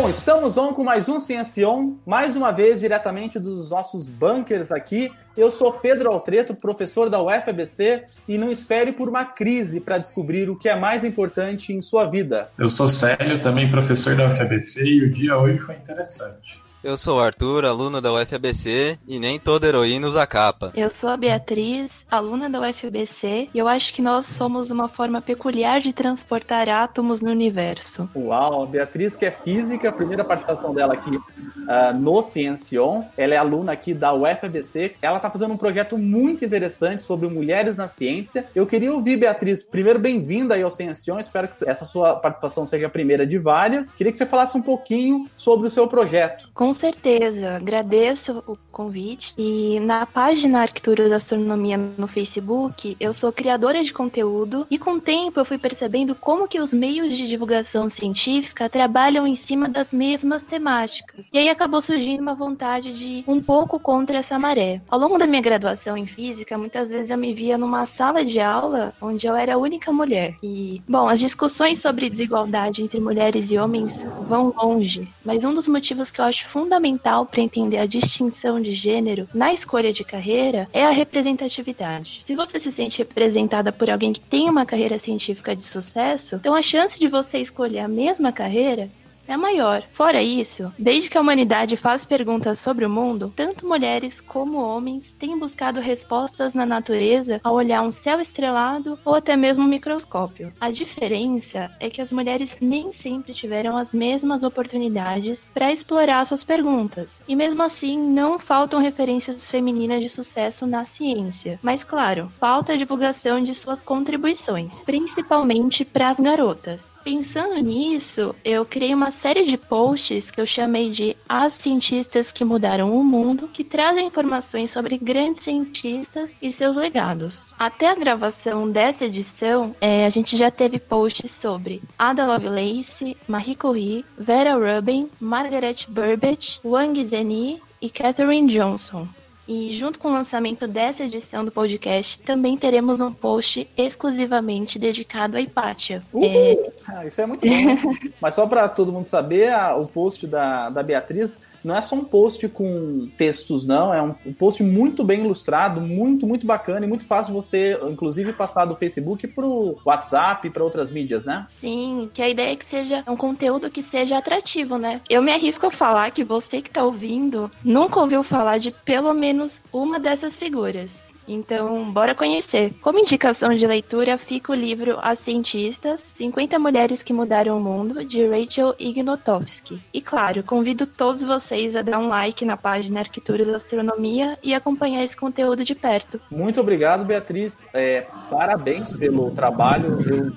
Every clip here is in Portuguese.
Bom, estamos on com mais um Ciencion, mais uma vez diretamente dos nossos bunkers aqui. Eu sou Pedro Altreto, professor da UFABC, e não espere por uma crise para descobrir o que é mais importante em sua vida. Eu sou Célio, também professor da UFABC, e o dia hoje foi interessante. Eu sou o Arthur, aluno da UFABC, e nem toda heroína usa capa. Eu sou a Beatriz, aluna da UFABC, e eu acho que nós somos uma forma peculiar de transportar átomos no universo. Uau, a Beatriz que é física, a primeira participação dela aqui uh, no Ciencion, ela é aluna aqui da UFABC, ela está fazendo um projeto muito interessante sobre mulheres na ciência. Eu queria ouvir, Beatriz, primeiro bem-vinda aí ao Ciencion, espero que essa sua participação seja a primeira de várias. Queria que você falasse um pouquinho sobre o seu projeto. Com certeza, agradeço o convite. E na página Arquituras Astronomia no Facebook, eu sou criadora de conteúdo e com o tempo eu fui percebendo como que os meios de divulgação científica trabalham em cima das mesmas temáticas. E aí acabou surgindo uma vontade de um pouco contra essa maré. Ao longo da minha graduação em física, muitas vezes eu me via numa sala de aula onde eu era a única mulher. E, bom, as discussões sobre desigualdade entre mulheres e homens vão longe, mas um dos motivos que eu acho fundamental para entender a distinção de gênero na escolha de carreira é a representatividade. Se você se sente representada por alguém que tem uma carreira científica de sucesso, então a chance de você escolher a mesma carreira é maior. Fora isso, desde que a humanidade faz perguntas sobre o mundo, tanto mulheres como homens têm buscado respostas na natureza ao olhar um céu estrelado ou até mesmo um microscópio. A diferença é que as mulheres nem sempre tiveram as mesmas oportunidades para explorar suas perguntas. E mesmo assim, não faltam referências femininas de sucesso na ciência. Mas claro, falta a divulgação de suas contribuições, principalmente para as garotas. Pensando nisso, eu criei uma série de posts que eu chamei de As Cientistas que Mudaram o Mundo, que trazem informações sobre grandes cientistas e seus legados. Até a gravação dessa edição, é, a gente já teve posts sobre Ada Lovelace, Marie Curie, Vera Rubin, Margaret Burbage, Wang Zeni e Katherine Johnson. E junto com o lançamento dessa edição do podcast, também teremos um post exclusivamente dedicado à Hipátia. É... Ah, isso é muito bom. Mas só para todo mundo saber, a, o post da, da Beatriz não é só um post com textos, não. É um, post muito bem ilustrado, muito, muito bacana e muito fácil você, inclusive, passar do Facebook pro WhatsApp e para outras mídias, né? Sim, que a ideia é que seja um conteúdo que seja atrativo, né? Eu me arrisco a falar que você que tá ouvindo nunca ouviu falar de pelo menos uma dessas figuras. Então, bora conhecer. Como indicação de leitura, fica o livro As Cientistas, 50 Mulheres que Mudaram o Mundo, de Rachel Ignotowski. E claro, convido todos vocês a dar um like na página Arquituras Astronomia e acompanhar esse conteúdo de perto. Muito obrigado, Beatriz. É, parabéns pelo trabalho. Eu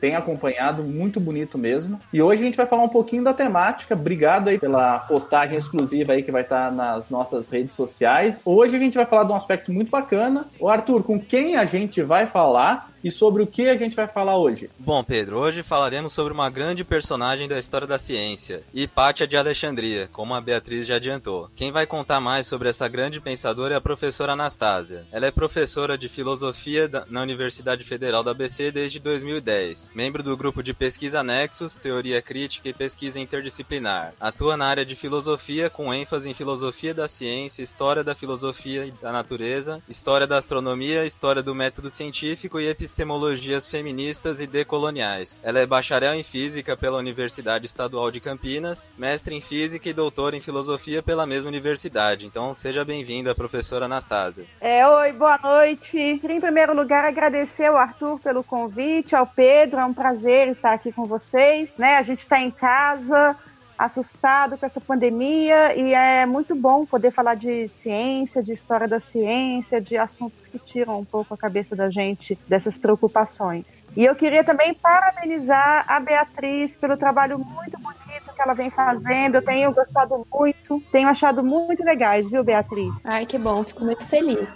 tenho acompanhado, muito bonito mesmo. E hoje a gente vai falar um pouquinho da temática. Obrigado aí pela postagem exclusiva aí que vai estar nas nossas redes sociais. Hoje a gente vai falar de um aspecto muito bacana bacana. O Arthur, com quem a gente vai falar e sobre o que a gente vai falar hoje? Bom, Pedro, hoje falaremos sobre uma grande personagem da história da ciência, Hipátia de Alexandria, como a Beatriz já adiantou. Quem vai contar mais sobre essa grande pensadora é a professora Anastásia. Ela é professora de filosofia na Universidade Federal da ABC desde 2010, membro do grupo de pesquisa Nexus, Teoria Crítica e Pesquisa Interdisciplinar. Atua na área de filosofia com ênfase em filosofia da ciência, história da filosofia e da natureza, história da astronomia, história do método científico e epistemologia epistemologias feministas e decoloniais. Ela é bacharel em física pela Universidade Estadual de Campinas, mestre em física e doutora em filosofia pela mesma universidade. Então, seja bem-vinda, professora Anastasia. É, oi, boa noite. Queria, em primeiro lugar, agradecer ao Arthur pelo convite, ao Pedro, é um prazer estar aqui com vocês. Né? A gente está em casa, assustado com essa pandemia e é muito bom poder falar de ciência, de história da ciência, de assuntos que tiram um pouco a cabeça da gente dessas preocupações. E eu queria também parabenizar a Beatriz pelo trabalho muito bonito que ela vem fazendo. Eu tenho gostado muito, tenho achado muito legais, viu, Beatriz? Ai, que bom, fico muito feliz.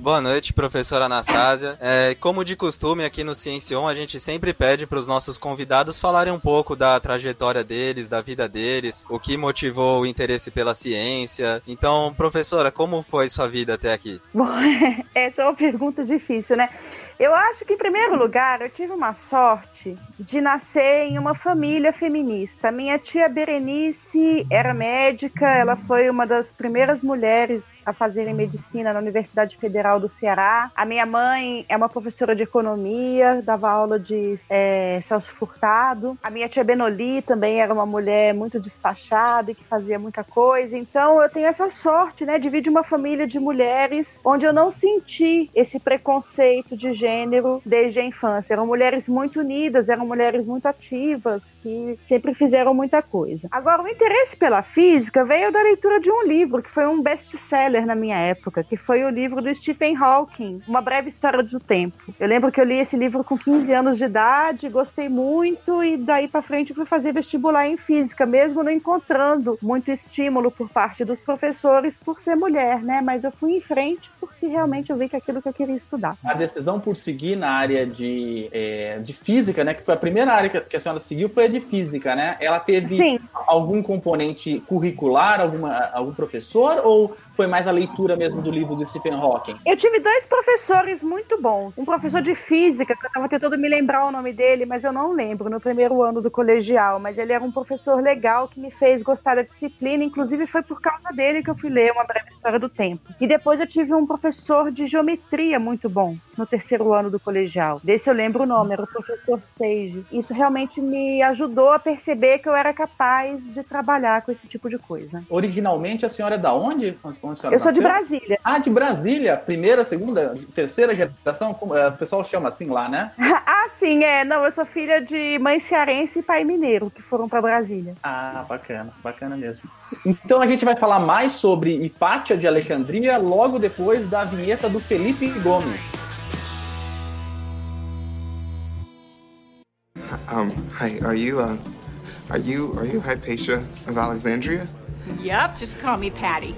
Boa noite, professora Anastasia. É, como de costume aqui no Ciencion, a gente sempre pede para os nossos convidados falarem um pouco da trajetória deles, da vida deles, o que motivou o interesse pela ciência. Então, professora, como foi sua vida até aqui? Bom, essa é uma pergunta difícil, né? Eu acho que, em primeiro lugar, eu tive uma sorte de nascer em uma família feminista. Minha tia Berenice era médica, ela foi uma das primeiras mulheres a fazerem medicina na Universidade Federal do Ceará. A minha mãe é uma professora de economia, dava aula de é, Celso Furtado. A minha tia Benoli também era uma mulher muito despachada e que fazia muita coisa. Então eu tenho essa sorte, né, de vir de uma família de mulheres onde eu não senti esse preconceito de gênero desde a infância. Eram mulheres muito unidas, eram mulheres muito ativas, que sempre fizeram muita coisa. Agora, o interesse pela física veio da leitura de um livro que foi um best-seller na minha época, que foi o livro do Stephen Hawking, Uma Breve História do Tempo. Eu lembro que eu li esse livro com 15 anos de idade, gostei muito e daí para frente fui fazer vestibular em física, mesmo não encontrando muito estímulo por parte dos professores por ser mulher, né? Mas eu fui em frente porque realmente eu vi que aquilo que eu queria estudar. A decisão por seguir na área de, é, de física, né? Que foi a primeira área que a senhora seguiu, foi a de física, né? Ela teve Sim. algum componente curricular, alguma, algum professor, ou foi mais a leitura mesmo do livro do Stephen Hawking? Eu tive dois professores muito bons. Um professor de física, que eu estava tentando me lembrar o nome dele, mas eu não lembro, no primeiro ano do colegial. Mas ele era um professor legal que me fez gostar da disciplina. Inclusive, foi por causa dele que eu fui ler Uma Breve História do Tempo. E depois eu tive um professor de geometria muito bom, no terceiro ano do colegial. Desse eu lembro o nome, era o professor Sage. Isso realmente me ajudou a perceber que eu era capaz de trabalhar com esse tipo de coisa. Originalmente, a senhora é da onde? Eu sou de Brasília. Ah, de Brasília? Primeira, segunda, terceira geração? É, o pessoal chama assim lá, né? ah, sim, é. Não, eu sou filha de mãe cearense e pai mineiro, que foram para Brasília. Ah, bacana, bacana mesmo. Então a gente vai falar mais sobre Hipátia de Alexandria logo depois da vinheta do Felipe Gomes. Um, hi, are you, uh, are you, are you Hypatia of Alexandria? Yep, just call me Patty.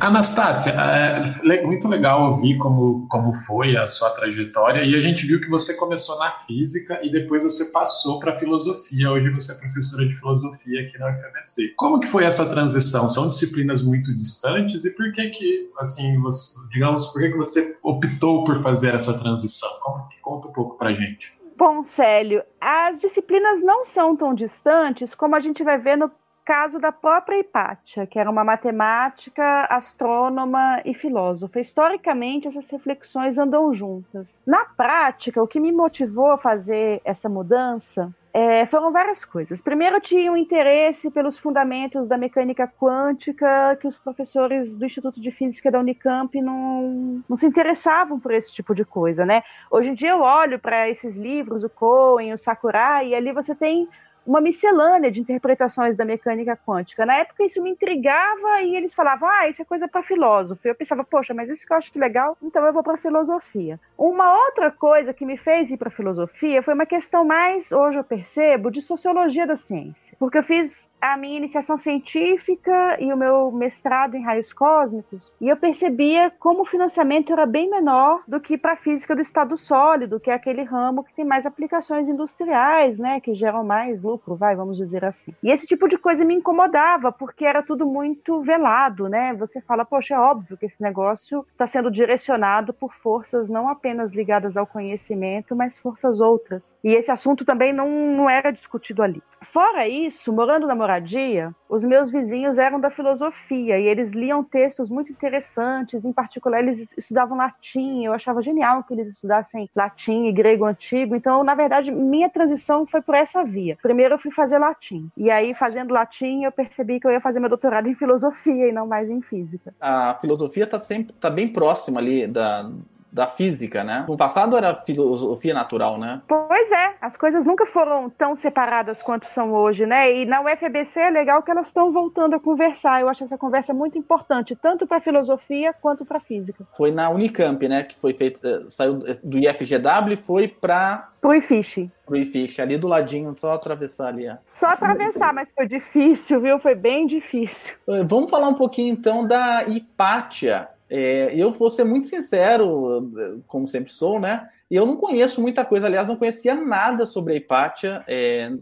Anastácia, é muito legal ouvir como, como foi a sua trajetória e a gente viu que você começou na física e depois você passou para filosofia. Hoje você é professora de filosofia aqui na UFMC. Como que foi essa transição? São disciplinas muito distantes e por que que, assim, você, digamos, por que que você optou por fazer essa transição? Como conta um pouco para gente. Bom, Célio, as disciplinas não são tão distantes como a gente vai ver no caso da própria Hipátia, que era uma matemática, astrônoma e filósofa. Historicamente, essas reflexões andam juntas. Na prática, o que me motivou a fazer essa mudança é, foram várias coisas. Primeiro, eu tinha um interesse pelos fundamentos da mecânica quântica, que os professores do Instituto de Física da Unicamp não, não se interessavam por esse tipo de coisa, né? Hoje em dia eu olho para esses livros, o Cohen, o Sakurai, e ali você tem uma miscelânea de interpretações da mecânica quântica. Na época isso me intrigava e eles falavam, ah, isso é coisa para filósofo. Eu pensava, poxa, mas isso que eu acho legal, então eu vou para filosofia. Uma outra coisa que me fez ir para filosofia foi uma questão mais, hoje eu percebo, de sociologia da ciência. Porque eu fiz a minha iniciação científica e o meu mestrado em raios cósmicos, e eu percebia como o financiamento era bem menor do que para a física do estado sólido, que é aquele ramo que tem mais aplicações industriais, né, que geram mais lucro, vai, vamos dizer assim. E esse tipo de coisa me incomodava, porque era tudo muito velado, né? Você fala, poxa, é óbvio que esse negócio está sendo direcionado por forças não apenas ligadas ao conhecimento, mas forças outras. E esse assunto também não, não era discutido ali. Fora isso, morando na moradia, os meus vizinhos eram da filosofia e eles liam textos muito interessantes, em particular eles estudavam latim, eu achava genial que eles estudassem latim e grego antigo, então, na verdade, minha transição foi por essa via. Primeiro eu fui fazer latim, e aí fazendo latim eu percebi que eu ia fazer meu doutorado em filosofia e não mais em física. A filosofia está sempre tá bem próxima ali da da física, né? No passado era filosofia natural, né? Pois é, as coisas nunca foram tão separadas quanto são hoje, né? E na UFBC é legal que elas estão voltando a conversar. Eu acho essa conversa muito importante, tanto para filosofia quanto para física. Foi na Unicamp, né, que foi feito, eh, saiu do IFGW e foi para Pro IFISH. Pro IFISH, ali do ladinho, só atravessar ali. Ó. Só atravessar, mas foi difícil, viu? Foi bem difícil. Eh, vamos falar um pouquinho então da Hipátia. É, eu vou ser muito sincero, como sempre sou, né? E eu não conheço muita coisa, aliás, não conhecia nada sobre a Hipátia, é,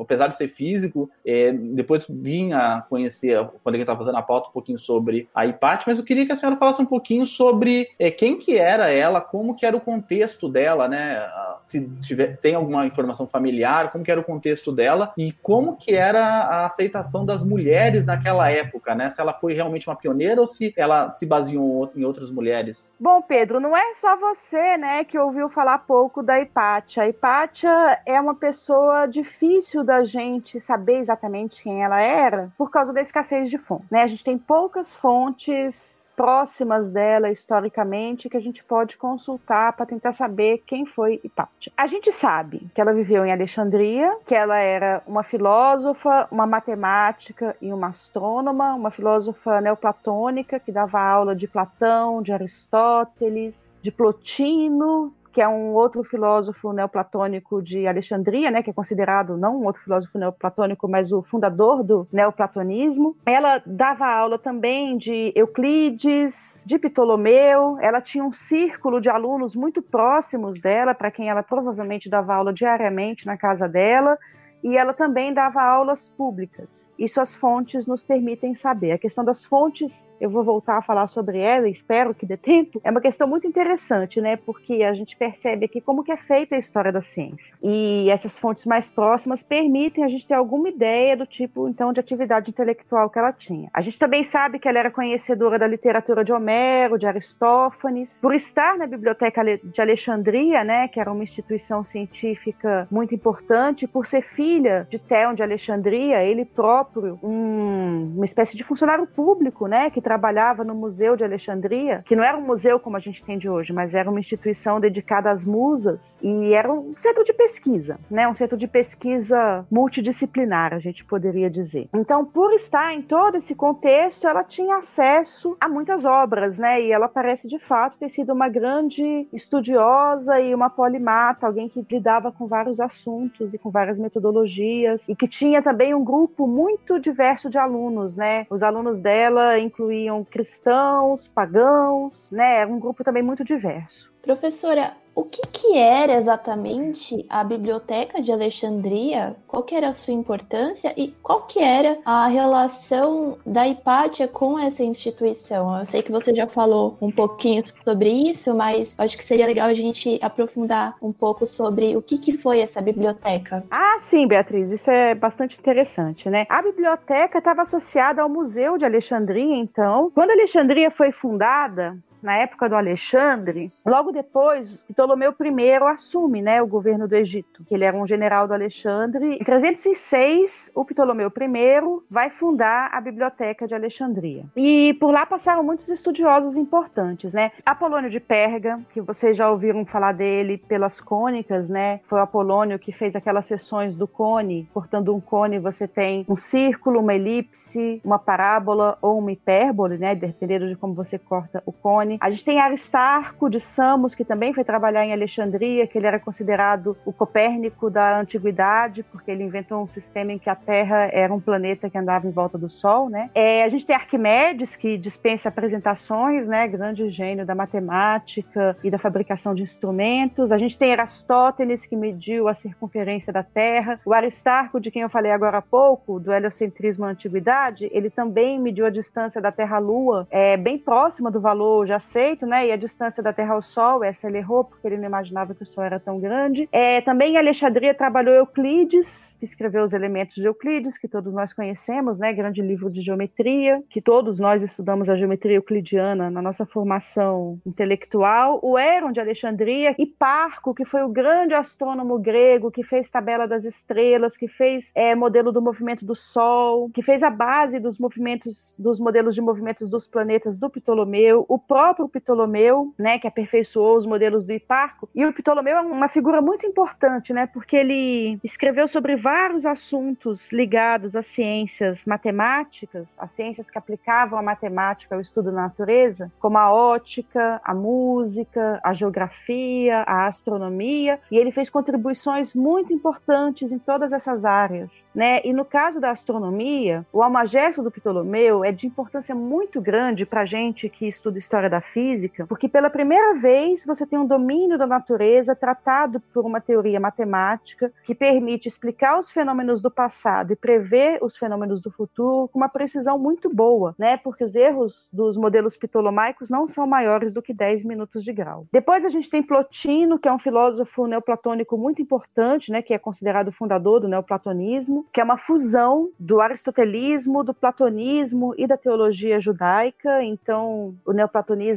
apesar de ser físico. É, depois vim a conhecer, quando a gente estava fazendo a pauta, um pouquinho sobre a Hipátia, mas eu queria que a senhora falasse um pouquinho sobre é, quem que era ela, como que era o contexto dela, né? Se tiver, tem alguma informação familiar, como que era o contexto dela e como que era a aceitação das mulheres naquela época, né? Se ela foi realmente uma pioneira ou se ela se baseou em outras mulheres. Bom, Pedro, não é só você, né, que ouviu falar pouco da Hipátia. A Hipátia é uma pessoa difícil da gente saber exatamente quem ela era por causa da escassez de fontes. Né? A gente tem poucas fontes próximas dela historicamente que a gente pode consultar para tentar saber quem foi Hipátia. A gente sabe que ela viveu em Alexandria, que ela era uma filósofa, uma matemática e uma astrônoma, uma filósofa neoplatônica que dava aula de Platão, de Aristóteles, de Plotino, que é um outro filósofo neoplatônico de Alexandria, né, que é considerado não um outro filósofo neoplatônico, mas o fundador do neoplatonismo. Ela dava aula também de Euclides, de Ptolomeu. Ela tinha um círculo de alunos muito próximos dela, para quem ela provavelmente dava aula diariamente na casa dela e ela também dava aulas públicas. E suas fontes nos permitem saber. A questão das fontes, eu vou voltar a falar sobre ela, espero que dê tempo, é uma questão muito interessante, né? Porque a gente percebe aqui como que é feita a história da ciência. E essas fontes mais próximas permitem a gente ter alguma ideia do tipo, então, de atividade intelectual que ela tinha. A gente também sabe que ela era conhecedora da literatura de Homero, de Aristófanes, por estar na Biblioteca de Alexandria, né? Que era uma instituição científica muito importante, por ser filha filha de Theon de Alexandria, ele próprio, um, uma espécie de funcionário público, né, que trabalhava no Museu de Alexandria, que não era um museu como a gente tem de hoje, mas era uma instituição dedicada às musas e era um centro de pesquisa, né, um centro de pesquisa multidisciplinar, a gente poderia dizer. Então, por estar em todo esse contexto, ela tinha acesso a muitas obras, né, e ela parece de fato ter sido uma grande estudiosa e uma polimata, alguém que lidava com vários assuntos e com várias metodologias metodologias e que tinha também um grupo muito diverso de alunos, né? Os alunos dela incluíam cristãos, pagãos, né? Era um grupo também muito diverso. Professora, o que, que, era exatamente a Biblioteca de Alexandria? Qual que era a sua importância e qual que era a relação da Hipátia com essa instituição? Eu sei que você já falou um pouquinho sobre isso, mas acho que seria legal a gente aprofundar um pouco sobre o que, que foi essa biblioteca. Ah, sim, Beatriz, isso é bastante interessante, né? A biblioteca estava associada ao Museu de Alexandria, então. Quando Alexandria foi fundada, na época do Alexandre, logo depois, Ptolomeu I assume né, o governo do Egito, que ele era um general do Alexandre. Em 306, o Ptolomeu I vai fundar a Biblioteca de Alexandria. E por lá passaram muitos estudiosos importantes, né? Apolônio de Perga, que vocês já ouviram falar dele pelas cônicas, né? Foi o Apolônio que fez aquelas sessões do cone. Cortando um cone, você tem um círculo, uma elipse, uma parábola ou uma hipérbole, né? Dependendo de como você corta o cone. A gente tem Aristarco de Samos, que também foi trabalhar em Alexandria, que ele era considerado o Copérnico da antiguidade, porque ele inventou um sistema em que a Terra era um planeta que andava em volta do Sol, né? É, a gente tem Arquimedes, que dispensa apresentações, né? Grande gênio da matemática e da fabricação de instrumentos. A gente tem Aristóteles, que mediu a circunferência da Terra. O Aristarco, de quem eu falei agora há pouco, do heliocentrismo na antiguidade, ele também mediu a distância da Terra à Lua, é, bem próxima do valor já aceito, né? E a distância da Terra ao Sol, essa ele errou porque ele não imaginava que o Sol era tão grande. É, também em Alexandria trabalhou Euclides, que escreveu os elementos de Euclides, que todos nós conhecemos, né? Grande livro de geometria, que todos nós estudamos a geometria euclidiana na nossa formação intelectual. O Héron de Alexandria e Parco, que foi o grande astrônomo grego que fez tabela das estrelas, que fez é, modelo do movimento do Sol, que fez a base dos movimentos, dos modelos de movimentos dos planetas do Ptolomeu. O próprio próprio Ptolomeu, né, que aperfeiçoou os modelos do Hiparco. E o Ptolomeu é uma figura muito importante, né, porque ele escreveu sobre vários assuntos ligados às ciências matemáticas, às ciências que aplicavam a matemática ao estudo da natureza, como a ótica, a música, a geografia, a astronomia, e ele fez contribuições muito importantes em todas essas áreas, né? E no caso da astronomia, o Almagesto do Ptolomeu é de importância muito grande para gente que estuda história da física, porque pela primeira vez você tem um domínio da natureza tratado por uma teoria matemática que permite explicar os fenômenos do passado e prever os fenômenos do futuro com uma precisão muito boa, né? Porque os erros dos modelos ptolomaicos não são maiores do que 10 minutos de grau. Depois a gente tem Plotino, que é um filósofo neoplatônico muito importante, né, que é considerado o fundador do neoplatonismo, que é uma fusão do aristotelismo, do platonismo e da teologia judaica. Então, o neoplatonismo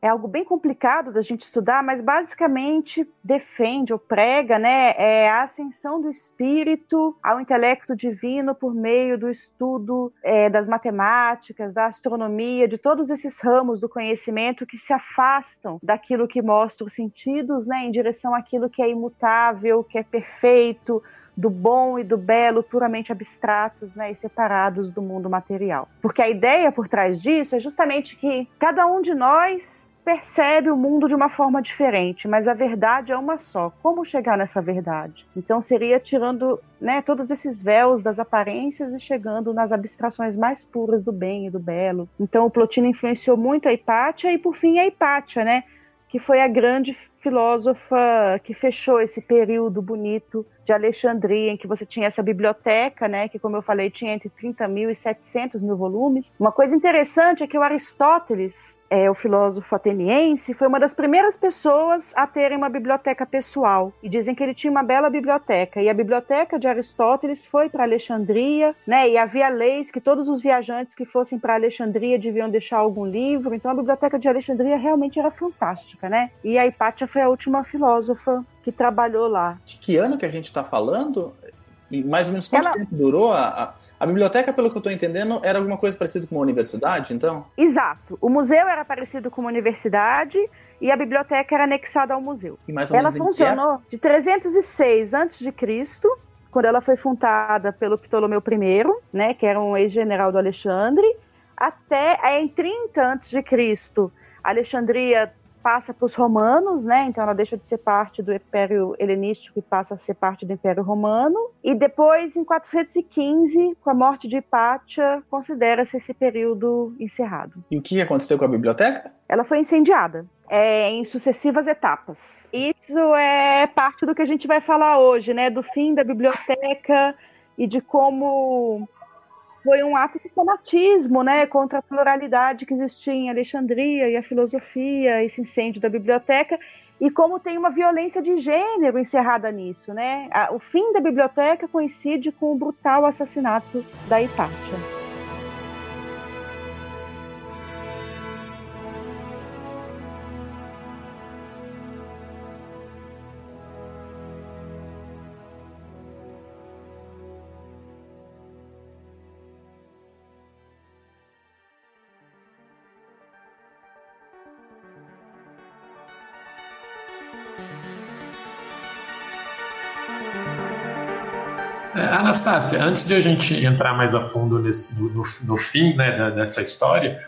é algo bem complicado da gente estudar, mas basicamente defende ou prega, né, é a ascensão do espírito ao intelecto divino por meio do estudo é, das matemáticas, da astronomia, de todos esses ramos do conhecimento que se afastam daquilo que mostra os sentidos, né, em direção àquilo que é imutável, que é perfeito, do bom e do belo puramente abstratos né, e separados do mundo material. Porque a ideia por trás disso é justamente que cada um de nós percebe o mundo de uma forma diferente, mas a verdade é uma só. Como chegar nessa verdade? Então seria tirando né, todos esses véus das aparências e chegando nas abstrações mais puras do bem e do belo. Então o Plotino influenciou muito a Hipátia e por fim a Hipátia, né? Que foi a grande filósofa que fechou esse período bonito de Alexandria, em que você tinha essa biblioteca, né, que, como eu falei, tinha entre 30 mil e 700 mil volumes. Uma coisa interessante é que o Aristóteles, é, o filósofo ateniense, foi uma das primeiras pessoas a terem uma biblioteca pessoal. E dizem que ele tinha uma bela biblioteca. E a biblioteca de Aristóteles foi para Alexandria, né? E havia leis que todos os viajantes que fossem para Alexandria deviam deixar algum livro. Então a biblioteca de Alexandria realmente era fantástica, né? E a Hipátia foi a última filósofa que trabalhou lá. De que ano que a gente está falando? E mais ou menos quanto Ela... tempo durou a, a a biblioteca, pelo que eu estou entendendo, era alguma coisa parecida com uma universidade, então? Exato. O museu era parecido com uma universidade e a biblioteca era anexada ao museu. E mais ou ela funcionou de 306 a.C., quando ela foi fundada pelo Ptolomeu I, né, que era um ex-general do Alexandre, até em 30 a.C., Alexandria passa para os romanos, né? Então ela deixa de ser parte do Império Helenístico e passa a ser parte do Império Romano. E depois, em 415, com a morte de Hipátia, considera-se esse período encerrado. E o que aconteceu com a biblioteca? Ela foi incendiada. É, em sucessivas etapas. Isso é parte do que a gente vai falar hoje, né? Do fim da biblioteca e de como foi um ato de fanatismo, né, contra a pluralidade que existia em Alexandria e a filosofia, esse incêndio da biblioteca, e como tem uma violência de gênero encerrada nisso, né? O fim da biblioteca coincide com o brutal assassinato da Hipátia. Anastácia, antes de a gente entrar mais a fundo nesse, no, no, no fim né, dessa história,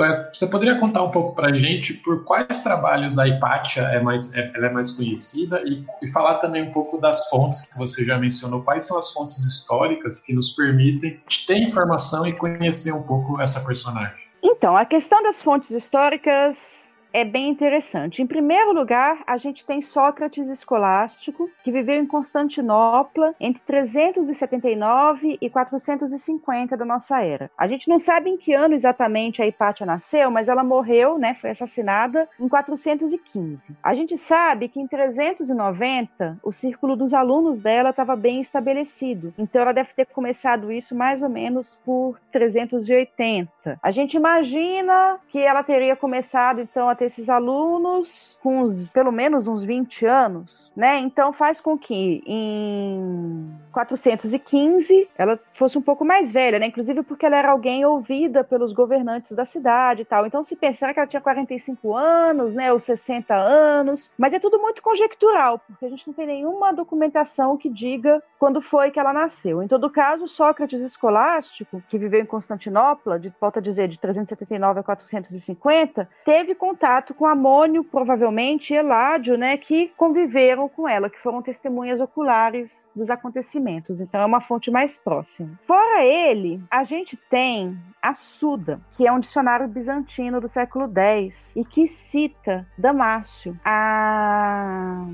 é, você poderia contar um pouco para a gente por quais trabalhos a Hipátia é mais, é, ela é mais conhecida e, e, falar também um pouco das fontes que você já mencionou. Quais são as fontes históricas que nos permitem ter informação e conhecer um pouco essa personagem? Então, a questão das fontes históricas é bem interessante. Em primeiro lugar, a gente tem Sócrates escolástico, que viveu em Constantinopla entre 379 e 450 da nossa era. A gente não sabe em que ano exatamente a Hipátia nasceu, mas ela morreu, né, foi assassinada em 415. A gente sabe que em 390 o círculo dos alunos dela estava bem estabelecido. Então ela deve ter começado isso mais ou menos por 380. A gente imagina que ela teria começado então a ter esses alunos com uns, pelo menos uns 20 anos, né? Então faz com que em 415 ela fosse um pouco mais velha, né? Inclusive porque ela era alguém ouvida pelos governantes da cidade e tal. Então se pensar que ela tinha 45 anos, né, ou 60 anos, mas é tudo muito conjectural, porque a gente não tem nenhuma documentação que diga quando foi que ela nasceu. Em todo caso, Sócrates escolástico, que viveu em Constantinopla, de volta a dizer de 379 a 450, teve contato com Amônio, provavelmente, e Eládio, né, que conviveram com ela, que foram testemunhas oculares dos acontecimentos. Então é uma fonte mais próxima. Fora ele, a gente tem a Suda, que é um dicionário bizantino do século X e que cita Damácio, a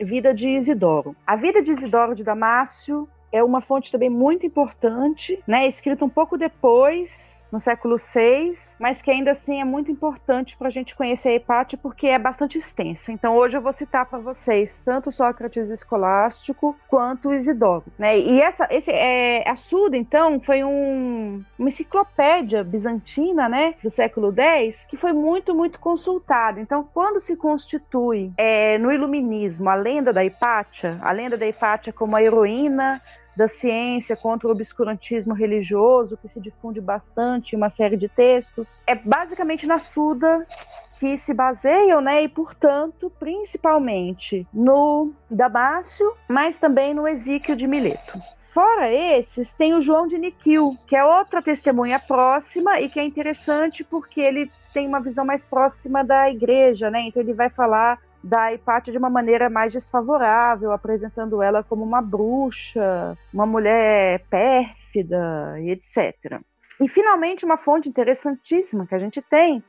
vida de Isidoro. A vida de Isidoro de Damácio é uma fonte também muito importante, né? Escrita um pouco depois no século VI, mas que ainda assim é muito importante para a gente conhecer a Hipátia porque é bastante extensa. Então hoje eu vou citar para vocês tanto Sócrates escolástico quanto Isidoro. Né? E essa, esse, é, a Suda, então, foi um, uma enciclopédia bizantina né, do século X que foi muito, muito consultada. Então, quando se constitui é, no iluminismo a lenda da Hipátia, a lenda da Hipátia como a heroína da ciência contra o obscurantismo religioso, que se difunde bastante em uma série de textos. É basicamente na Suda que se baseiam, né, e portanto, principalmente no Damácio, mas também no Exíquio de Mileto. Fora esses, tem o João de Niquil, que é outra testemunha próxima e que é interessante porque ele tem uma visão mais próxima da igreja, né? Então ele vai falar da Hipátia de uma maneira mais desfavorável, apresentando ela como uma bruxa, uma mulher pérfida e etc. E finalmente uma fonte interessantíssima que a gente tem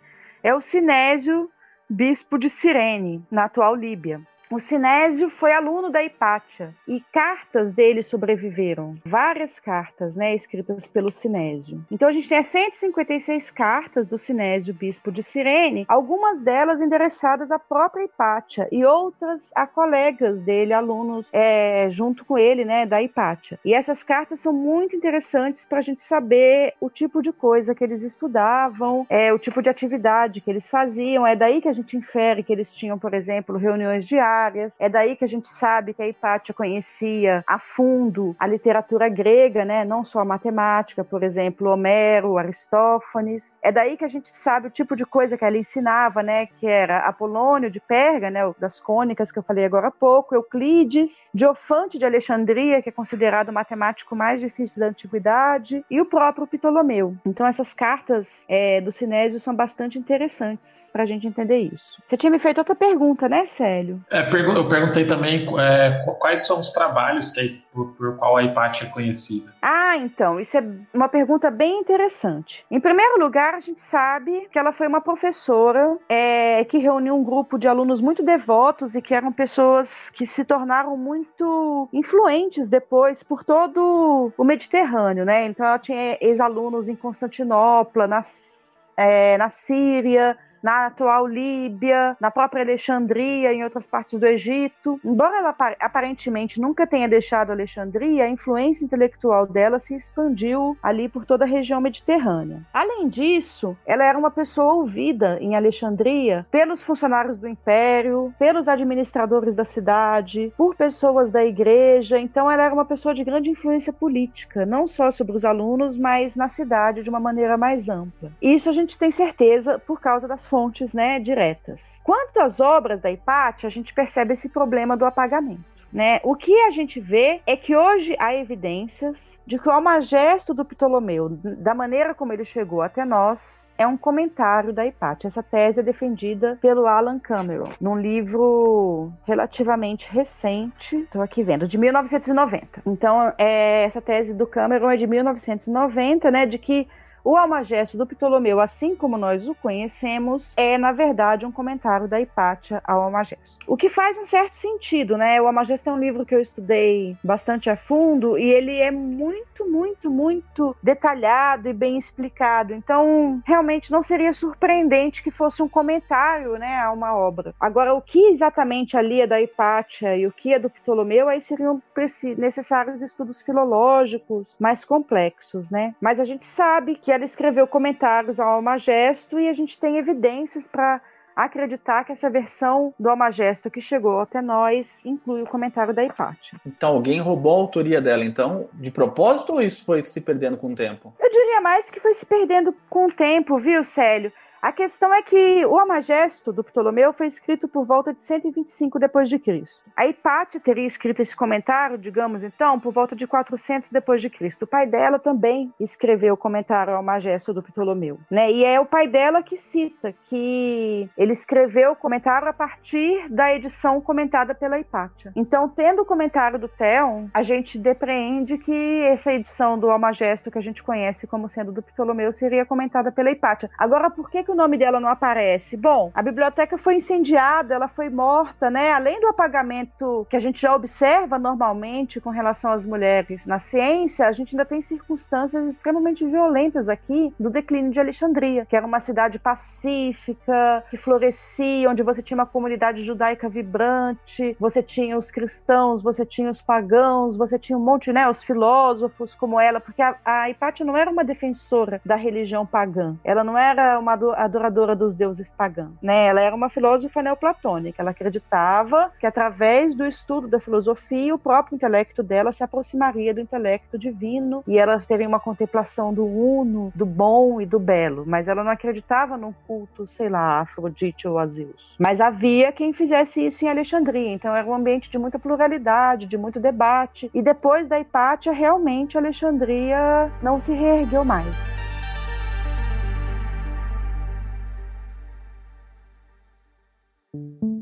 é o Sinésio, bispo de Cirene, na atual Líbia. O Sinésio foi aluno da Hipátia e cartas dele sobreviveram. Várias cartas, né, escritas pelo Sinésio. Então a gente tem as 156 cartas do Sinésio, bispo de Cirene, algumas delas endereçadas à própria Hipátia e outras a colegas dele, alunos é, junto com ele, né, da Hipátia. E essas cartas são muito interessantes para a gente saber o tipo de coisa que eles estudavam, é, o tipo de atividade que eles faziam. É daí que a gente infere que eles tinham, por exemplo, reuniões diárias é daí que a gente sabe que a Hipátia conhecia a fundo a literatura grega, né? não só a matemática, por exemplo, Homero, Aristófanes. É daí que a gente sabe o tipo de coisa que ela ensinava, né? que era Apolônio de Perga, né? das cônicas que eu falei agora há pouco, Euclides, Diofante de Alexandria, que é considerado o matemático mais difícil da antiguidade, e o próprio Ptolomeu. Então essas cartas é, do Sinésio são bastante interessantes para a gente entender isso. Você tinha me feito outra pergunta, né, Célio? É, eu perguntei também é, quais são os trabalhos que, por, por qual a Hipátia é conhecida. Ah, então, isso é uma pergunta bem interessante. Em primeiro lugar, a gente sabe que ela foi uma professora é, que reuniu um grupo de alunos muito devotos e que eram pessoas que se tornaram muito influentes depois por todo o Mediterrâneo, né? Então, ela tinha ex-alunos em Constantinopla, na, é, na Síria, na atual Líbia, na própria Alexandria, em outras partes do Egito. Embora ela aparentemente nunca tenha deixado Alexandria, a influência intelectual dela se expandiu ali por toda a região mediterrânea. Além disso, ela era uma pessoa ouvida em Alexandria pelos funcionários do império, pelos administradores da cidade, por pessoas da igreja, então ela era uma pessoa de grande influência política, não só sobre os alunos, mas na cidade de uma maneira mais ampla. Isso a gente tem certeza por causa das fontes né, diretas. Quanto às obras da Hipátia, a gente percebe esse problema do apagamento. Né? O que a gente vê é que hoje há evidências de que o Almagesto do Ptolomeu, da maneira como ele chegou até nós, é um comentário da Hipátia. Essa tese é defendida pelo Alan Cameron, num livro relativamente recente, estou aqui vendo, de 1990. Então, é, essa tese do Cameron é de 1990, né, de que o Almagesto do Ptolomeu, assim como nós o conhecemos, é, na verdade, um comentário da Hipátia ao Almagesto. O que faz um certo sentido, né? O Almagesto é um livro que eu estudei bastante a fundo e ele é muito, muito, muito detalhado e bem explicado. Então, realmente não seria surpreendente que fosse um comentário, né, a uma obra. Agora, o que exatamente ali é da Hipátia e o que é do Ptolomeu, aí seriam necessários estudos filológicos mais complexos, né? Mas a gente sabe que ela escreveu comentários ao Almagesto e a gente tem evidências para acreditar que essa versão do Almagesto que chegou até nós inclui o comentário da Hipátia. Então alguém roubou a autoria dela, então, de propósito ou isso foi se perdendo com o tempo? Eu diria mais que foi se perdendo com o tempo, viu, Célio? A questão é que o Amagesto do Ptolomeu foi escrito por volta de 125 depois de Cristo. A Hipátia teria escrito esse comentário, digamos então, por volta de 400 depois de Cristo. O pai dela também escreveu o comentário ao Amagesto do Ptolomeu, né? E é o pai dela que cita que ele escreveu o comentário a partir da edição comentada pela Hipátia. Então, tendo o comentário do Theon, a gente depreende que essa edição do Almagesto que a gente conhece como sendo do Ptolomeu seria comentada pela Hipátia. Agora, por que, que o nome dela não aparece? Bom, a biblioteca foi incendiada, ela foi morta, né? Além do apagamento que a gente já observa normalmente com relação às mulheres na ciência, a gente ainda tem circunstâncias extremamente violentas aqui do declínio de Alexandria, que era uma cidade pacífica, que florescia, onde você tinha uma comunidade judaica vibrante, você tinha os cristãos, você tinha os pagãos, você tinha um monte, né, os filósofos como ela, porque a, a Hipátia não era uma defensora da religião pagã, ela não era uma adoradora dos deuses pagãos, né? Ela era uma filósofa neoplatônica. Ela acreditava que através do estudo da filosofia, o próprio intelecto dela se aproximaria do intelecto divino e ela teria uma contemplação do uno, do bom e do belo. Mas ela não acreditava num culto, sei lá, Afrodite ou a Zeus. Mas havia quem fizesse isso em Alexandria. Então era um ambiente de muita pluralidade, de muito debate. E depois da Hipátia, realmente Alexandria não se reergueu mais. thank you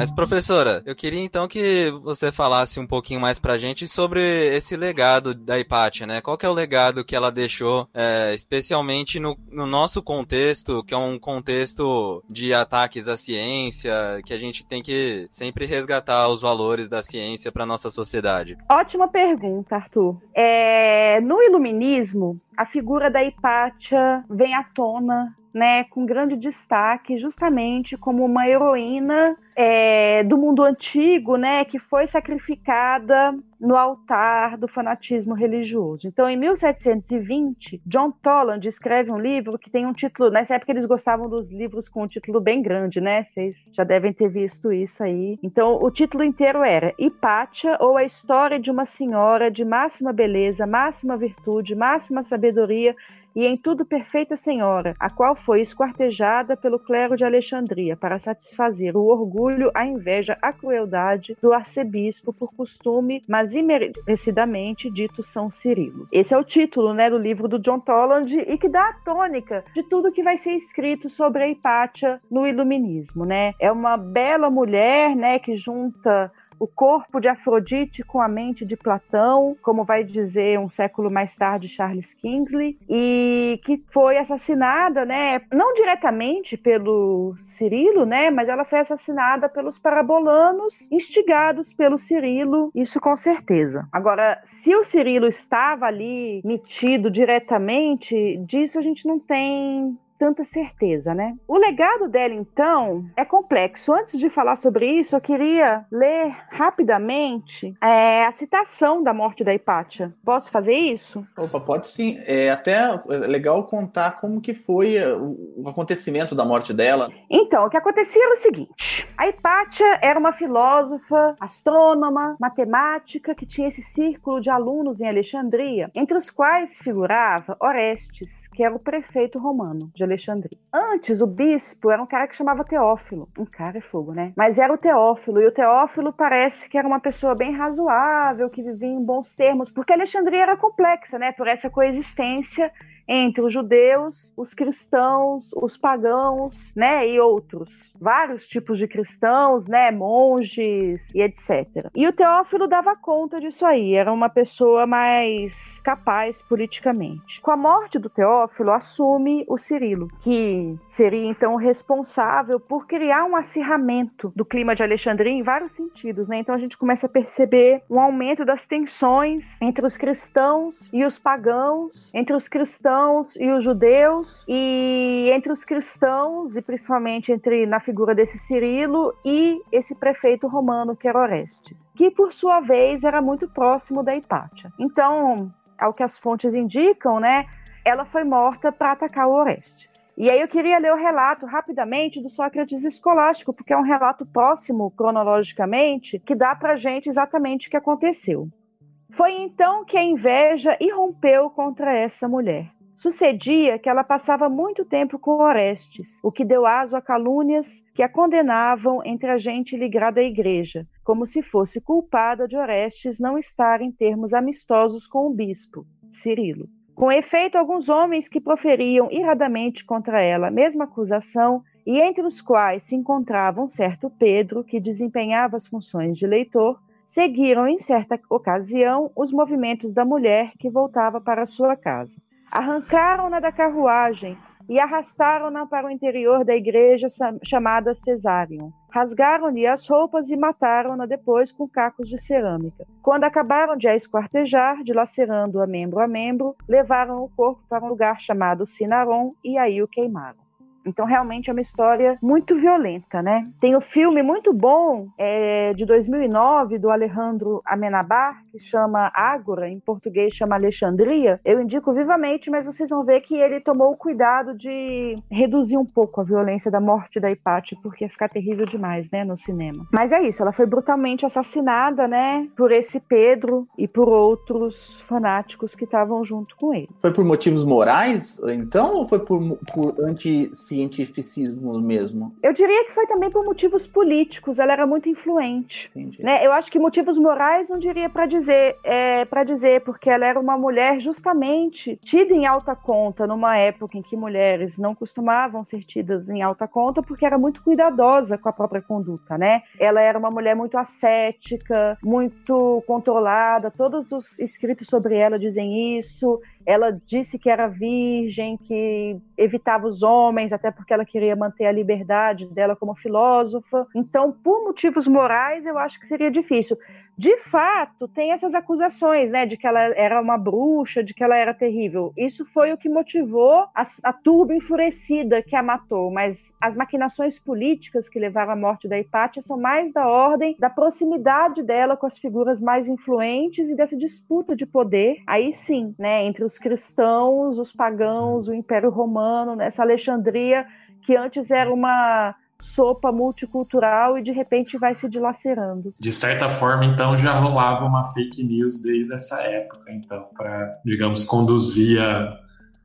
Mas, professora, eu queria então que você falasse um pouquinho mais pra gente sobre esse legado da Hipátia, né? Qual que é o legado que ela deixou, é, especialmente no, no, nosso contexto, que é um contexto de ataques à ciência, que a gente tem que sempre resgatar os valores da ciência para nossa sociedade? Ótima pergunta, Arthur. É, no iluminismo, a figura da Hipátia vem à tona né, com grande destaque, justamente como uma heroína é, do mundo antigo, né, que foi sacrificada no altar do fanatismo religioso. Então, em 1720, John Toland escreve um livro que tem um título. Nessa época, eles gostavam dos livros com um título bem grande, né? Vocês já devem ter visto isso aí. Então, o título inteiro era Hipátia ou a história de uma senhora de máxima beleza, máxima virtude, máxima sabedoria e em tudo perfeita senhora, a qual foi esquartejada pelo clero de Alexandria para satisfazer o orgulho, a inveja, a crueldade do arcebispo por costume, mas imerecidamente dito São Cirilo. Esse é o título, né, do livro do John Toland e que dá a tônica de tudo que vai ser escrito sobre a Hipátia no iluminismo, né? É uma bela mulher, né, que junta o corpo de Afrodite com a mente de Platão, como vai dizer um século mais tarde Charles Kingsley, e que foi assassinada, né, não diretamente pelo Cirilo, né, mas ela foi assassinada pelos parabolanos, instigados pelo Cirilo, isso com certeza. Agora, se o Cirilo estava ali metido diretamente, disso a gente não tem tanta certeza, né? O legado dela, então, é complexo. Antes de falar sobre isso, eu queria ler rapidamente é, a citação da morte da Hipátia. Posso fazer isso? Opa, pode sim. É até legal contar como que foi é, o acontecimento da morte dela. Então, o que acontecia era o seguinte. A Hipátia era uma filósofa, astrônoma, matemática, que tinha esse círculo de alunos em Alexandria, entre os quais figurava Orestes, que era o prefeito romano de Alexandria. Antes, o bispo era um cara que chamava Teófilo. Um cara é fogo, né? Mas era o Teófilo, e o Teófilo parece que era uma pessoa bem razoável, que vivia em bons termos, porque Alexandria era complexa, né? Por essa coexistência entre os judeus, os cristãos, os pagãos, né, e outros, vários tipos de cristãos, né, monges e etc. E o Teófilo dava conta disso aí, era uma pessoa mais capaz politicamente. Com a morte do Teófilo, assume o Cirilo, que seria então responsável por criar um acirramento do clima de Alexandria em vários sentidos, né? Então a gente começa a perceber um aumento das tensões entre os cristãos e os pagãos, entre os cristãos cristãos e os judeus, e entre os cristãos, e principalmente entre na figura desse Cirilo e esse prefeito romano que era Orestes, que por sua vez era muito próximo da Hipátia. Então, ao que as fontes indicam, né, ela foi morta para atacar o Orestes. E aí eu queria ler o relato rapidamente do Sócrates escolástico, porque é um relato próximo cronologicamente que dá para gente exatamente o que aconteceu. Foi então que a inveja irrompeu contra essa mulher. Sucedia que ela passava muito tempo com Orestes, o que deu aso a calúnias que a condenavam entre a gente ligada à igreja, como se fosse culpada de Orestes não estar em termos amistosos com o bispo, Cirilo. Com efeito, alguns homens que proferiam iradamente contra ela a mesma acusação, e entre os quais se encontrava um certo Pedro, que desempenhava as funções de leitor, seguiram em certa ocasião os movimentos da mulher que voltava para sua casa. Arrancaram-na da carruagem e arrastaram-na para o interior da igreja chamada Cesarion. Rasgaram-lhe as roupas e mataram-na depois com cacos de cerâmica. Quando acabaram de a esquartejar, dilacerando-a membro a membro, levaram o corpo para um lugar chamado Sinaron e aí o queimaram. Então, realmente é uma história muito violenta, né? Tem o um filme muito bom é, de 2009 do Alejandro Amenabar, que chama Ágora, em português chama Alexandria. Eu indico vivamente, mas vocês vão ver que ele tomou o cuidado de reduzir um pouco a violência da morte da Hipátia, porque ia ficar terrível demais, né, no cinema. Mas é isso, ela foi brutalmente assassinada, né, por esse Pedro e por outros fanáticos que estavam junto com ele. Foi por motivos morais, então, ou foi por, por anti cientificismo mesmo? Eu diria que foi também por motivos políticos. Ela era muito influente. Né? Eu acho que motivos morais não diria para dizer, é, para dizer, porque ela era uma mulher justamente tida em alta conta numa época em que mulheres não costumavam ser tidas em alta conta, porque era muito cuidadosa com a própria conduta, né? Ela era uma mulher muito ascética, muito controlada. Todos os escritos sobre ela dizem isso. Ela disse que era virgem, que evitava os homens, até porque ela queria manter a liberdade dela como filósofa. Então, por motivos morais, eu acho que seria difícil de fato, tem essas acusações, né, de que ela era uma bruxa, de que ela era terrível. Isso foi o que motivou a, a turba enfurecida que a matou, mas as maquinações políticas que levaram à morte da Hipátia são mais da ordem da proximidade dela com as figuras mais influentes e dessa disputa de poder. Aí sim, né, entre os cristãos, os pagãos, o Império Romano, nessa Alexandria que antes era uma sopa multicultural e de repente vai se dilacerando. De certa forma, então, já rolava uma fake news desde essa época, então, para, digamos, conduzir a,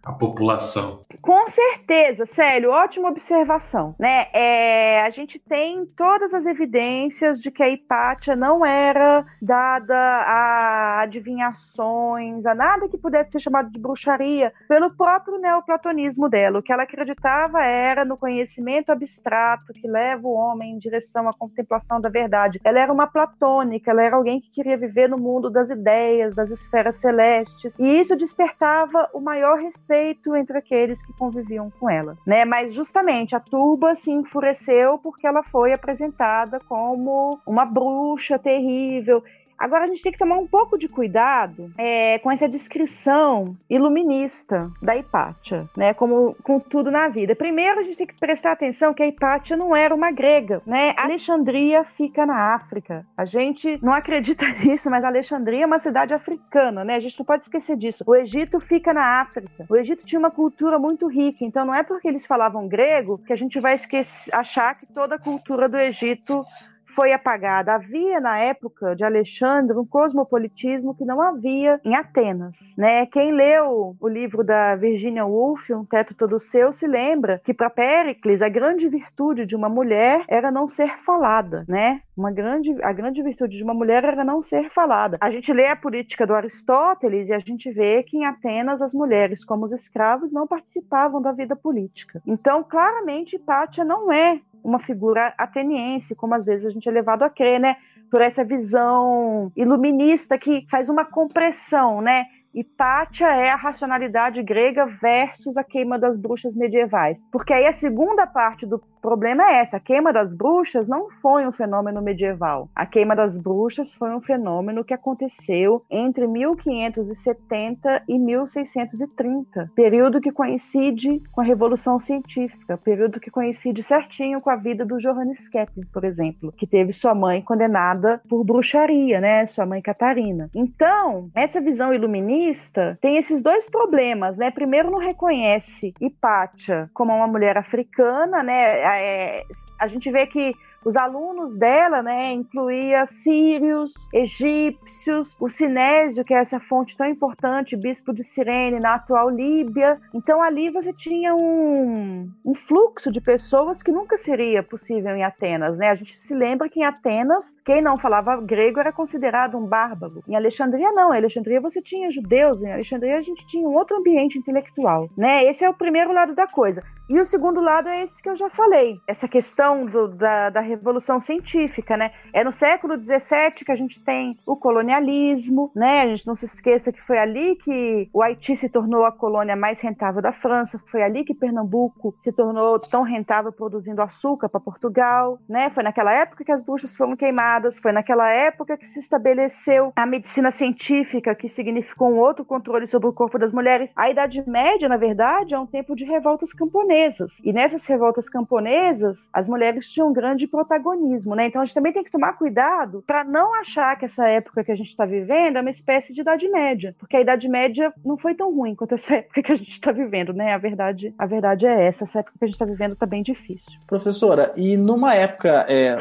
a população. Com certeza, Célio, ótima observação. Né? É, a gente tem todas as evidências de que a Hipátia não era dada a adivinhações, a nada que pudesse ser chamado de bruxaria, pelo próprio neoplatonismo dela. O que ela acreditava era no conhecimento abstrato que leva o homem em direção à contemplação da verdade. Ela era uma platônica, ela era alguém que queria viver no mundo das ideias, das esferas celestes, e isso despertava o maior respeito respeito entre aqueles que conviviam com ela, né? Mas justamente a turba se enfureceu porque ela foi apresentada como uma bruxa terrível Agora a gente tem que tomar um pouco de cuidado é, com essa descrição iluminista da Hipátia, né? Como com tudo na vida. Primeiro a gente tem que prestar atenção que a Hipátia não era uma grega, né? Alexandria fica na África. A gente não acredita nisso, mas Alexandria é uma cidade africana, né? A gente não pode esquecer disso. O Egito fica na África. O Egito tinha uma cultura muito rica, então não é porque eles falavam grego que a gente vai esquecer, achar que toda a cultura do Egito foi apagada. Havia na época de Alexandre um cosmopolitismo que não havia em Atenas, né? Quem leu o livro da Virginia Woolf, Um Teto Todo Seu, se lembra que para Péricles a grande virtude de uma mulher era não ser falada, né? Uma grande, a grande virtude de uma mulher era não ser falada. A gente lê a política do Aristóteles e a gente vê que em Atenas as mulheres, como os escravos, não participavam da vida política. Então, claramente, Pátia não é uma figura ateniense, como às vezes a gente é levado a crer, né? Por essa visão iluminista que faz uma compressão, né? Hipátia é a racionalidade grega versus a queima das bruxas medievais. Porque aí a segunda parte do problema é esse: a queima das bruxas não foi um fenômeno medieval. A queima das bruxas foi um fenômeno que aconteceu entre 1570 e 1630, período que coincide com a Revolução Científica, período que coincide certinho com a vida do Johannes Kepler, por exemplo, que teve sua mãe condenada por bruxaria, né? Sua mãe Catarina. Então, essa visão iluminista tem esses dois problemas, né? Primeiro, não reconhece Hipátia como uma mulher africana, né? É, a gente vê que os alunos dela, né, incluía sírios, egípcios, o Sinésio, que é essa fonte tão importante, bispo de Cirene, na atual Líbia. Então ali você tinha um, um fluxo de pessoas que nunca seria possível em Atenas, né? A gente se lembra que em Atenas, quem não falava grego era considerado um bárbaro. Em Alexandria não, em Alexandria você tinha judeus, em Alexandria a gente tinha um outro ambiente intelectual, né? Esse é o primeiro lado da coisa. E o segundo lado é esse que eu já falei, essa questão do, da, da revolução científica, né? É no século XVII que a gente tem o colonialismo, né? A gente não se esqueça que foi ali que o Haiti se tornou a colônia mais rentável da França, foi ali que Pernambuco se tornou tão rentável produzindo açúcar para Portugal, né? Foi naquela época que as bruxas foram queimadas, foi naquela época que se estabeleceu a medicina científica, que significou um outro controle sobre o corpo das mulheres. A Idade Média, na verdade, é um tempo de revoltas camponesas camponesas. E nessas revoltas camponesas, as mulheres tinham um grande protagonismo, né? Então a gente também tem que tomar cuidado para não achar que essa época que a gente está vivendo é uma espécie de Idade Média, porque a Idade Média não foi tão ruim quanto essa época que a gente está vivendo, né? A verdade, a verdade é essa, essa época que a gente está vivendo está bem difícil. Professora, e numa época é,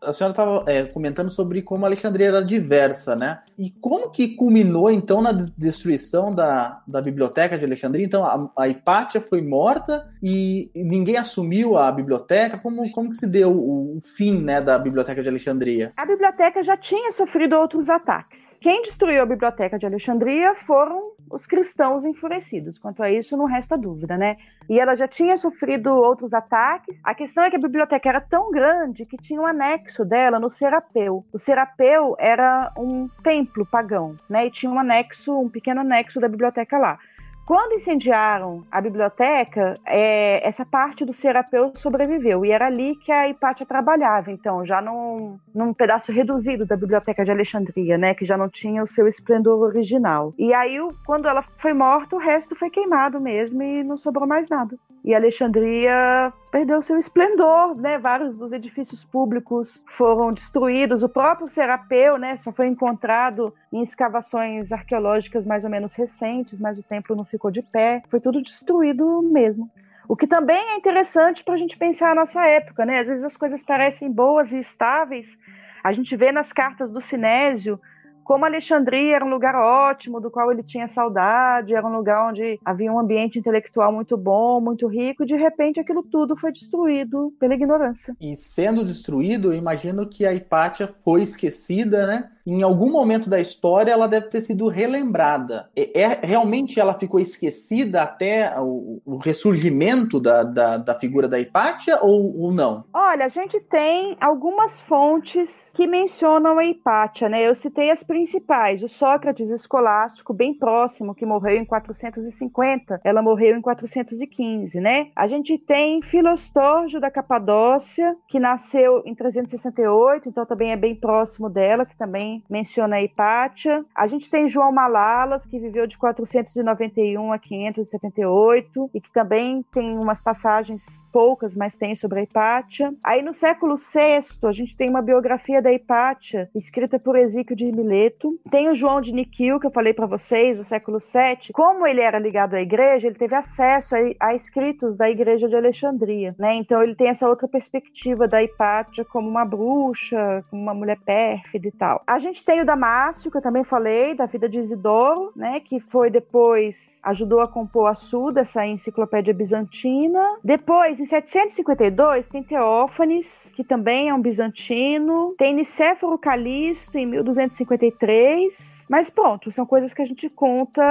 a senhora estava é, comentando sobre como Alexandria era diversa, né? E como que culminou, então, na destruição da, da biblioteca de Alexandria? Então, a, a Hipátia foi morta e, ninguém assumiu a biblioteca? Como, como que se deu o, o, fim né, da biblioteca de Alexandria? A biblioteca já tinha sofrido outros ataques. Quem destruiu a biblioteca de Alexandria foram os cristãos enfurecidos. Quanto a isso, não resta dúvida, né? E ela já tinha sofrido outros ataques. A questão é que a biblioteca era tão grande que tinha um anexo dela no Serapeu. O Serapeu era um templo pagão, né? E tinha um anexo, um pequeno anexo da biblioteca lá. Quando incendiaram a biblioteca, é, essa parte do Serapeu sobreviveu e era ali que a Hipátia trabalhava, então, já num, num pedaço reduzido da biblioteca de Alexandria, né, que já não tinha o seu esplendor original. E aí, quando ela foi morta, o resto foi queimado mesmo e não sobrou mais nada. E Alexandria perdeu seu esplendor, né? Vários dos edifícios públicos foram destruídos. O próprio Serapeu, né, só foi encontrado em escavações arqueológicas mais ou menos recentes, mas o templo não ficou de pé. Foi tudo destruído mesmo. O que também é interessante para a gente pensar a nossa época, né? Às vezes as coisas parecem boas e estáveis. A gente vê nas cartas do Sinésio como Alexandria era um lugar ótimo, do qual ele tinha saudade, era um lugar onde havia um ambiente intelectual muito bom, muito rico, e de repente aquilo tudo foi destruído pela ignorância. E sendo destruído, eu imagino que a Hipátia foi esquecida, né? Em algum momento da história ela deve ter sido relembrada. É, realmente ela ficou esquecida até o, o ressurgimento da, da, da, figura da Hipátia ou, ou não? Olha, a gente tem algumas fontes que mencionam a Hipátia, né? Eu citei as principais. O Sócrates escolástico, bem próximo, que morreu em 450, ela morreu em 415, né? A gente tem Filostorgio da Capadócia, que nasceu em 368, então também é bem próximo dela, que também menciona a Hipátia. A gente tem João Malalas, que viveu de 491 a 578, e que também tem umas passagens poucas, mas tem sobre a Hipátia. Aí no século VI, a gente tem uma biografia da Hipátia, escrita por Exíquio de Mileto, tem o João de Niquil, que eu falei para vocês, do século VII. Como ele era ligado à igreja, ele teve acesso a, a, escritos da igreja de Alexandria, né? Então ele tem essa outra perspectiva da Hipátia como uma bruxa, como uma mulher pérfida e tal. A gente tem o Damásio, que eu também falei, da vida de Isidoro, né? Que foi depois, ajudou a compor a Suda, essa enciclopédia bizantina. Depois, em 752, tem Teófanes, que também é um bizantino. Tem Nicéforo Calisto, em 1253 33. Mas pronto, são coisas que a gente conta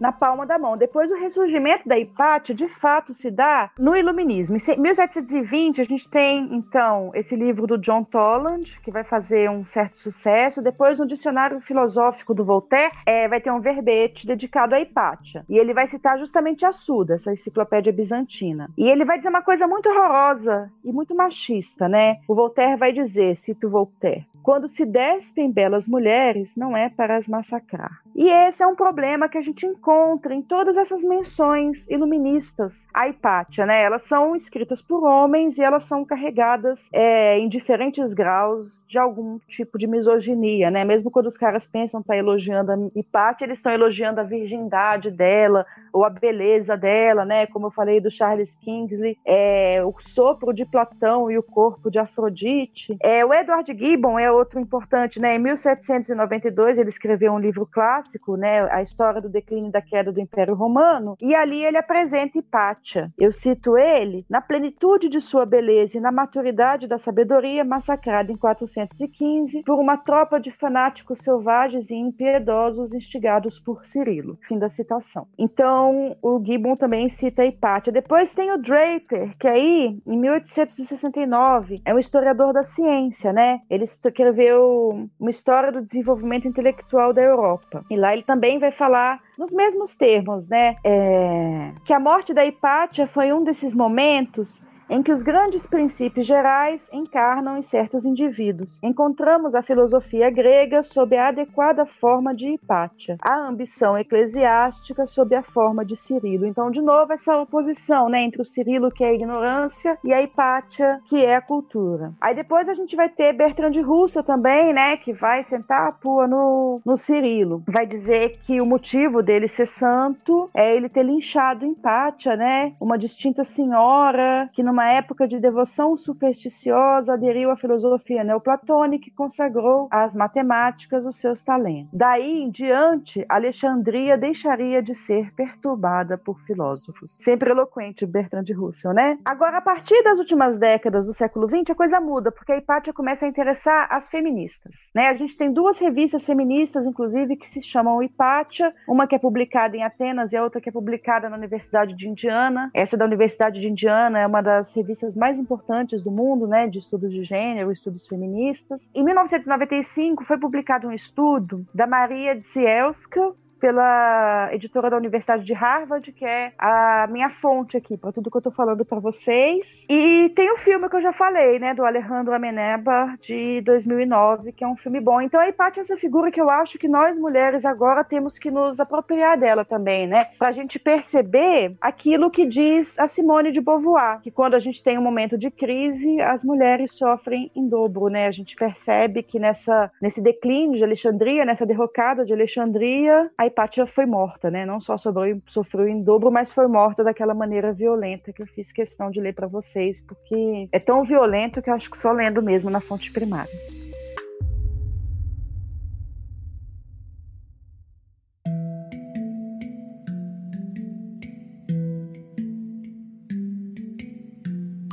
na palma da mão. Depois, o ressurgimento da Hipátia, de fato, se dá no Iluminismo. Em 1720, a gente tem, então, esse livro do John Toland, que vai fazer um certo sucesso. Depois, no Dicionário Filosófico do Voltaire, é, vai ter um verbete dedicado à Hipátia. E ele vai citar justamente a Suda, essa enciclopédia bizantina. E ele vai dizer uma coisa muito horrorosa e muito machista, né? O Voltaire vai dizer, cito Voltaire, quando se despem belas mulheres, não é para as massacrar. E esse é um problema que a gente encontra em todas essas menções iluministas à Hipátia, né? Elas são escritas por homens e elas são carregadas é, em diferentes graus de algum tipo de misoginia, né? Mesmo quando os caras pensam estar tá elogiando a Hipátia, eles estão elogiando a virgindade dela ou a beleza dela, né? Como eu falei do Charles Kingsley, é, o sopro de Platão e o corpo de Afrodite. É, o Edward Gibbon é outro importante, né? Em 1792 ele escreveu um livro clássico, né? A história do declínio e da queda do Império Romano, e ali ele apresenta Hipátia. Eu cito ele, na plenitude de sua beleza e na maturidade da sabedoria, massacrada em 415 por uma tropa de fanáticos selvagens e impiedosos instigados por Cirilo. Fim da citação. Então, o Gibbon também cita Hipátia. Depois tem o Draper, que aí, em 1869, é um historiador da ciência, né? Ele escreveu uma história do desenvolvimento intelectual da Europa. E lá ele também vai falar nos mesmos termos, né? É, que a morte da Hipátia foi um desses momentos em que os grandes princípios gerais encarnam em certos indivíduos. Encontramos a filosofia grega sob a adequada forma de Hipátia, a ambição eclesiástica sob a forma de Cirilo. Então, de novo, essa oposição né, entre o Cirilo, que é a ignorância, e a Hipátia, que é a cultura. Aí depois a gente vai ter Bertrand de Russell também, né, que vai sentar a pua no, no Cirilo. Vai dizer que o motivo dele ser santo é ele ter linchado Hipátia, né, uma distinta senhora que numa numa época de devoção supersticiosa, aderiu à filosofia neoplatônica e consagrou às matemáticas os seus talentos. Daí em diante, Alexandria deixaria de ser perturbada por filósofos. Sempre eloquente Bertrand Russell, né? Agora, a partir das últimas décadas do século XX, a coisa muda, porque a Hipátia começa a interessar as feministas. Né? A gente tem duas revistas feministas, inclusive, que se chamam Hipátia, uma que é publicada em Atenas e a outra que é publicada na Universidade de Indiana. Essa da Universidade de Indiana é uma das das revistas mais importantes do mundo, né, de estudos de gênero, estudos feministas. Em 1995 foi publicado um estudo da Maria Zielska, pela editora da Universidade de Harvard, que é a minha fonte aqui para tudo que eu tô falando para vocês. E tem o um filme que eu já falei, né, do Alejandro Ameneba de 2009, que é um filme bom. Então a Hipátia é essa figura que eu acho que nós mulheres agora temos que nos apropriar dela também, né, pra gente perceber aquilo que diz a Simone de Beauvoir, que quando a gente tem um momento de crise, as mulheres sofrem em dobro, né? A gente percebe que nessa nesse declínio de Alexandria, nessa derrocada de Alexandria, a Hipátia foi morta, né? Não só sobrou, sofreu em dobro, mas foi morta daquela maneira violenta que eu fiz questão de ler para vocês, porque é tão violento que eu acho que só lendo mesmo na fonte primária.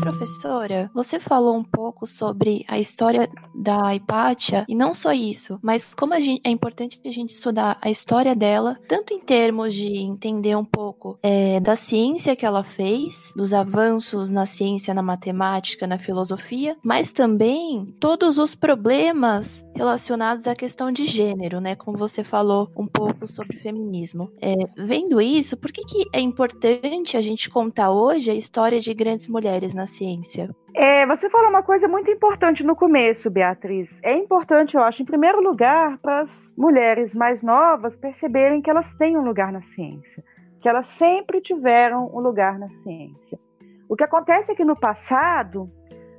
Professora, você falou um pouco sobre a história da Hipátia, e não só isso, mas como gente, é importante a gente estudar a história dela, tanto em termos de entender um pouco é, da ciência que ela fez, dos avanços na ciência, na matemática, na filosofia, mas também todos os problemas relacionados à questão de gênero, né? Como você falou um pouco sobre feminismo. É, vendo isso, por que, que é importante a gente contar hoje a história de grandes mulheres na ciência? É, você falou uma coisa muito importante no começo, Beatriz. É importante, eu acho, em primeiro lugar, para as mulheres mais novas perceberem que elas têm um lugar na ciência, que elas sempre tiveram um lugar na ciência. O que acontece é que no passado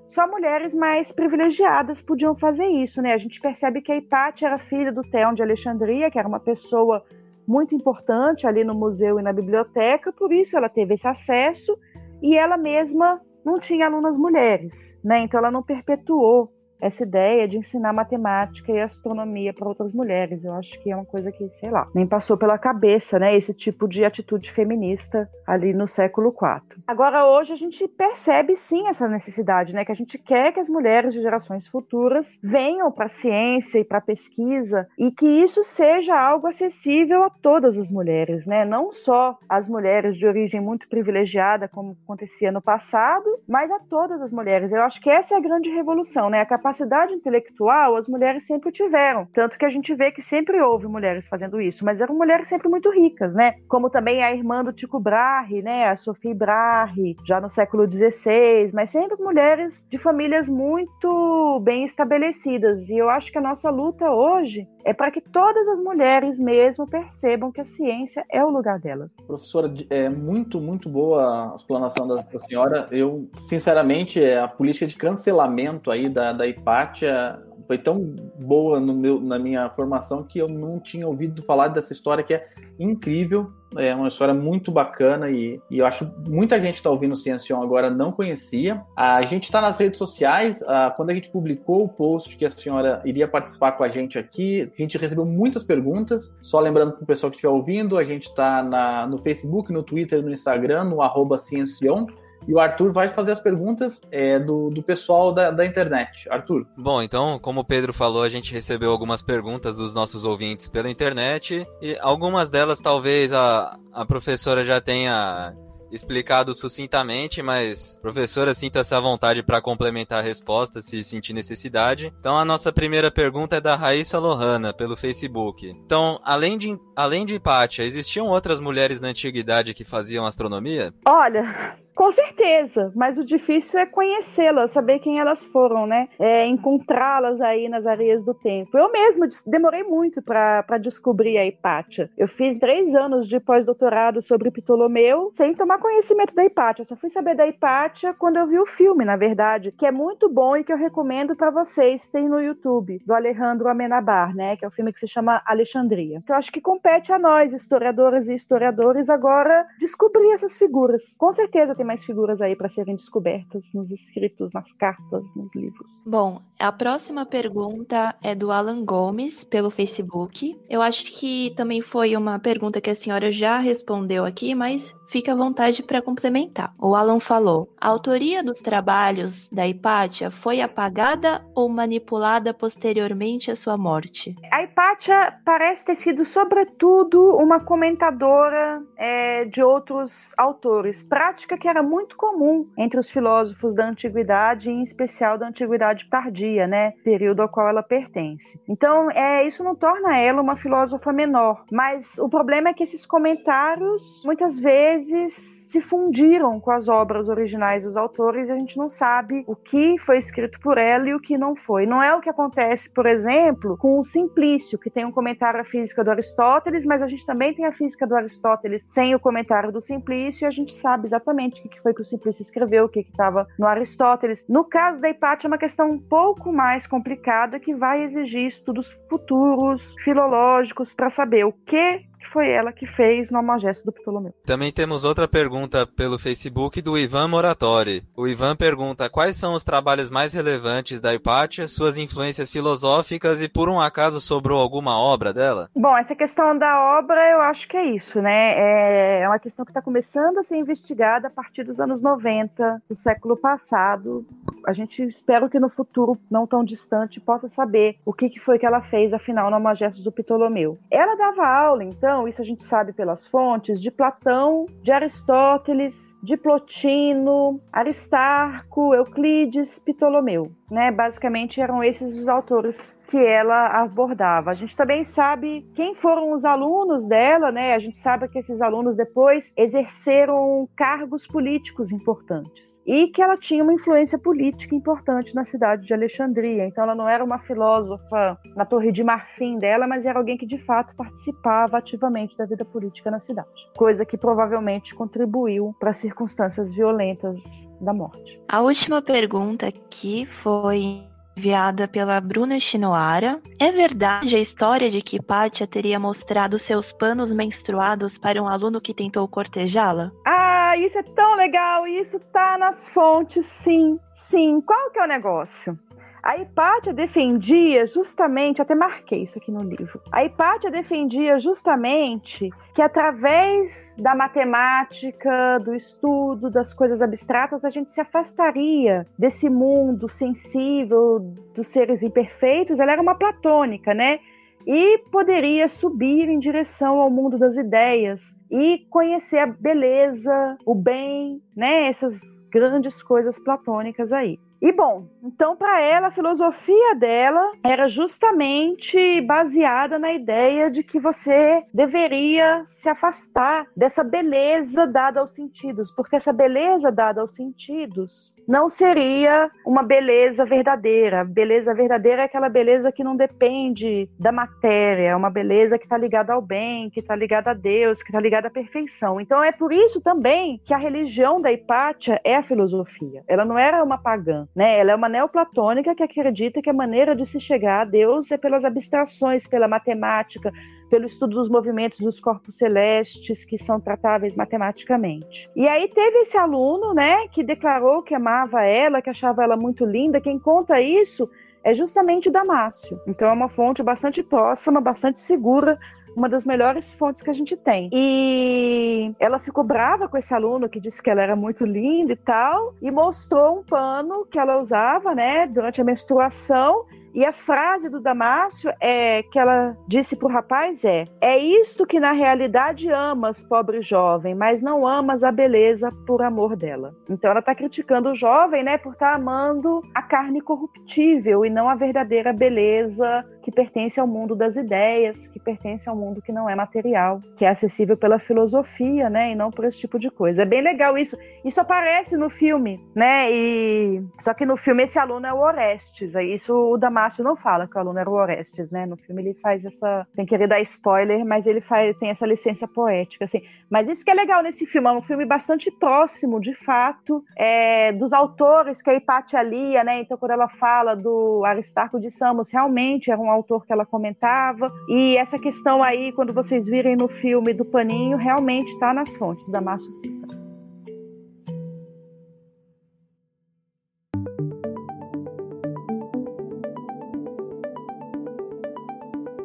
só mulheres mais privilegiadas podiam fazer isso, né? A gente percebe que a Hipátia era filha do Theon de Alexandria, que era uma pessoa muito importante ali no museu e na biblioteca, por isso ela teve esse acesso e ela mesma não tinha alunas mulheres, né? Então ela não perpetuou essa ideia de ensinar matemática e astronomia para outras mulheres. Eu acho que é uma coisa que, sei lá, nem passou pela cabeça, né? Esse tipo de atitude feminista ali no século IV. Agora, hoje, a gente percebe sim essa necessidade, né? Que a gente quer que as mulheres de gerações futuras venham para a ciência e para a pesquisa e que isso seja algo acessível a todas as mulheres, né? Não só as mulheres de origem muito privilegiada, como acontecia no passado, mas a todas as mulheres. Eu acho que essa é a grande revolução, né? A capacidade intelectual as mulheres sempre tiveram, tanto que a gente vê que sempre houve mulheres fazendo isso, mas eram mulheres sempre muito ricas, né? Como também a irmã do Tico Brahe, né? A Sophie Brahe, já no século XVI, mas sempre mulheres de famílias muito bem estabelecidas. E eu acho que a nossa luta hoje é para que todas as mulheres mesmo percebam que a ciência é o lugar delas. Professora, é muito, muito boa a explanação da, da senhora. Eu, sinceramente, é, a política de cancelamento aí da, da Hipátia foi tão boa meu, na minha formação que eu não tinha ouvido falar dessa história que é incrível. É uma história muito bacana e, e eu acho muita gente está ouvindo Ciencion agora não conhecia. A gente está nas redes sociais. quando a gente publicou o post que a senhora iria participar com a gente aqui, a gente recebeu muitas perguntas. Só lembrando para o pessoal que estiver ouvindo, a gente está no Facebook, no Twitter, no Instagram, no arroba Ciencion. E o Arthur vai fazer as perguntas é, do, do pessoal da, da internet. Arthur. Bom, então, como o Pedro falou, a gente recebeu algumas perguntas dos nossos ouvintes pela internet. E algumas delas talvez a, a professora já tenha explicado sucintamente, mas professora, sinta-se à vontade para complementar a resposta se sentir necessidade. Então a nossa primeira pergunta é da Raíssa Lohana, pelo Facebook. Então, além de, além de Hipátia, existiam outras mulheres na antiguidade que faziam astronomia? Olha, com certeza, mas o difícil é conhecê-las, saber quem elas foram, né? É, Encontrá-las aí nas areias do tempo. Eu mesma demorei muito para descobrir a Hipátia. Eu fiz três anos de pós-doutorado sobre Ptolomeu sem tomar conhecimento da Hipátia. Só fui saber da Hipátia quando eu vi o filme, na verdade, que é muito bom e que eu recomendo para vocês. Tem no YouTube, do Alejandro Amenabar, né? Que é o um filme que se chama Alexandria. Então acho que compete a nós, historiadoras e historiadores, agora descobrir essas figuras. Com certeza tem mais figuras aí para serem descobertas nos escritos, nas cartas, nos livros. Bom, a próxima pergunta é do Alan Gomes, pelo Facebook. Eu acho que também foi uma pergunta que a senhora já respondeu aqui, mas fique à vontade para complementar. O Alan falou: a autoria dos trabalhos da Hipátia foi apagada ou manipulada posteriormente à sua morte? A Hipátia parece ter sido, sobretudo, uma comentadora é, de outros autores, prática que era muito comum entre os filósofos da antiguidade, em especial da antiguidade tardia, né, período ao qual ela pertence. Então, é, isso não torna ela uma filósofa menor, mas o problema é que esses comentários muitas vezes vezes se fundiram com as obras originais dos autores e a gente não sabe o que foi escrito por ela e o que não foi. Não é o que acontece, por exemplo, com o Simplício, que tem um comentário à física do Aristóteles, mas a gente também tem a física do Aristóteles sem o comentário do Simplício e a gente sabe exatamente o que foi que o Simplício escreveu, o que estava no Aristóteles. No caso da Hipátia, é uma questão um pouco mais complicada que vai exigir estudos futuros, filológicos, para saber o que que foi ela que fez no Almagesto do Ptolomeu. Também temos outra pergunta pelo Facebook do Ivan Moratori. O Ivan pergunta quais são os trabalhos mais relevantes da Hipátia, suas influências filosóficas e por um acaso sobrou alguma obra dela? Bom, essa questão da obra eu acho que é isso, né? É uma questão que está começando a ser investigada a partir dos anos 90 do século passado. A gente espera que no futuro, não tão distante, possa saber o que, que foi que ela fez, afinal, no Almagestos do Ptolomeu. Ela dava aula, então, isso a gente sabe pelas fontes, de Platão, de Aristóteles, de Plotino, Aristarco, Euclides, Ptolomeu. Né? Basicamente eram esses os autores que ela abordava. A gente também sabe quem foram os alunos dela, né? A gente sabe que esses alunos depois exerceram cargos políticos importantes e que ela tinha uma influência política importante na cidade de Alexandria. Então ela não era uma filósofa na Torre de Marfim dela, mas era alguém que de fato participava ativamente da vida política na cidade, coisa que provavelmente contribuiu para as circunstâncias violentas da morte. A última pergunta aqui foi enviada pela Bruna Chinoara. É verdade a história de que Pátia teria mostrado seus panos menstruados para um aluno que tentou cortejá-la? Ah, isso é tão legal! Isso tá nas fontes, sim. Sim. Qual que é o negócio? A Hipátia defendia justamente, até marquei isso aqui no livro. A Hipátia defendia justamente que através da matemática, do estudo, das coisas abstratas, a gente se afastaria desse mundo sensível dos seres imperfeitos. Ela era uma platônica, né? E poderia subir em direção ao mundo das ideias e conhecer a beleza, o bem, né? Essas grandes coisas platônicas aí. E bom, então para ela a filosofia dela era justamente baseada na ideia de que você deveria se afastar dessa beleza dada aos sentidos, porque essa beleza dada aos sentidos não seria uma beleza verdadeira. Beleza verdadeira é aquela beleza que não depende da matéria, é uma beleza que está ligada ao bem, que está ligada a Deus, que está ligada à perfeição. Então é por isso também que a religião da Hipátia é a filosofia. Ela não era uma pagã, né? Ela é uma neoplatônica que acredita que a maneira de se chegar a Deus é pelas abstrações, pela matemática, pelo estudo dos movimentos dos corpos celestes que são tratáveis matematicamente. E aí teve esse aluno, né, que declarou que amava ela, que achava ela muito linda. Quem conta isso é justamente o Damásio. Então é uma fonte bastante próxima, bastante segura uma das melhores fontes que a gente tem. E ela ficou brava com esse aluno que disse que ela era muito linda e tal, e mostrou um pano que ela usava, né, durante a menstruação e a frase do Damásio é que ela disse para o rapaz é: é isto que na realidade amas, pobre jovem, mas não amas a beleza por amor dela. Então ela está criticando o jovem, né, por estar tá amando a carne corruptível e não a verdadeira beleza que pertence ao mundo das ideias, que pertence ao mundo que não é material, que é acessível pela filosofia, né, e não por esse tipo de coisa. É bem legal isso. Isso aparece no filme, né? E só que no filme esse aluno é o Orestes. Aí isso o Damásio não fala que o aluno era o Orestes, né? No filme ele faz essa, sem querer dar spoiler, mas ele faz tem essa licença poética, assim. Mas isso que é legal nesse filme, é um filme bastante próximo, de fato, é, dos autores que a Hipatia lia, né? Então quando ela fala do Aristarco de Samos, realmente era um autor que ela comentava. E essa questão aí, quando vocês virem no filme do paninho, realmente está nas fontes da Márcio Cita.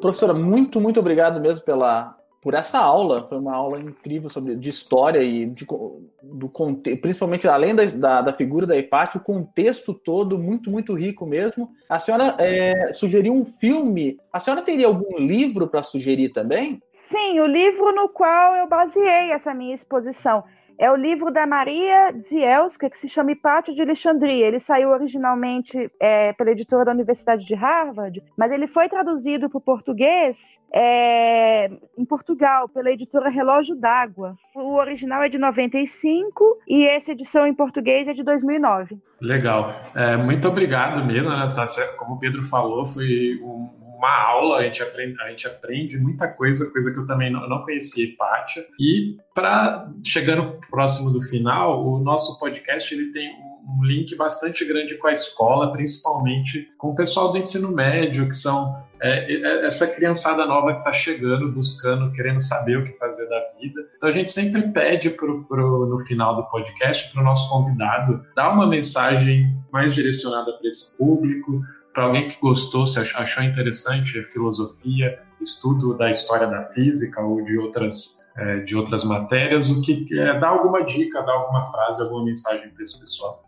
Professora, muito, muito obrigado mesmo pela, por essa aula. Foi uma aula incrível sobre de história e de, do principalmente além da, da, da, figura da Hipátia, o contexto todo muito, muito rico mesmo. A senhora é, sugeriu um filme. A senhora teria algum livro para sugerir também? Sim, o livro no qual eu baseei essa minha exposição. É o livro da Maria Zielska, que se chama Hipátio de Alexandria. Ele saiu originalmente é, pela editora da Universidade de Harvard, mas ele foi traduzido para o português é, em Portugal, pela editora Relógio d'Água. O original é de 95 e essa edição em português é de 2009. Legal. É, muito obrigado Anastácia. Como o Pedro falou, foi um uma aula, a gente aprende, a gente aprende muita coisa, coisa que eu também não, não conhecia Hipátia. E para chegando próximo do final, o nosso podcast ele tem um link bastante grande com a escola, principalmente com o pessoal do ensino médio, que são é, é essa criançada nova que está chegando, buscando, querendo saber o que fazer da vida. Então a gente sempre pede pro, pro, no final do podcast para o nosso convidado dar uma mensagem mais direcionada para esse público, para alguém que gostou, se achou interessante a filosofia, estudo da história da física ou de outras, é, de outras matérias, o que é, dá alguma dica, dá alguma frase, alguma mensagem para esse pessoal.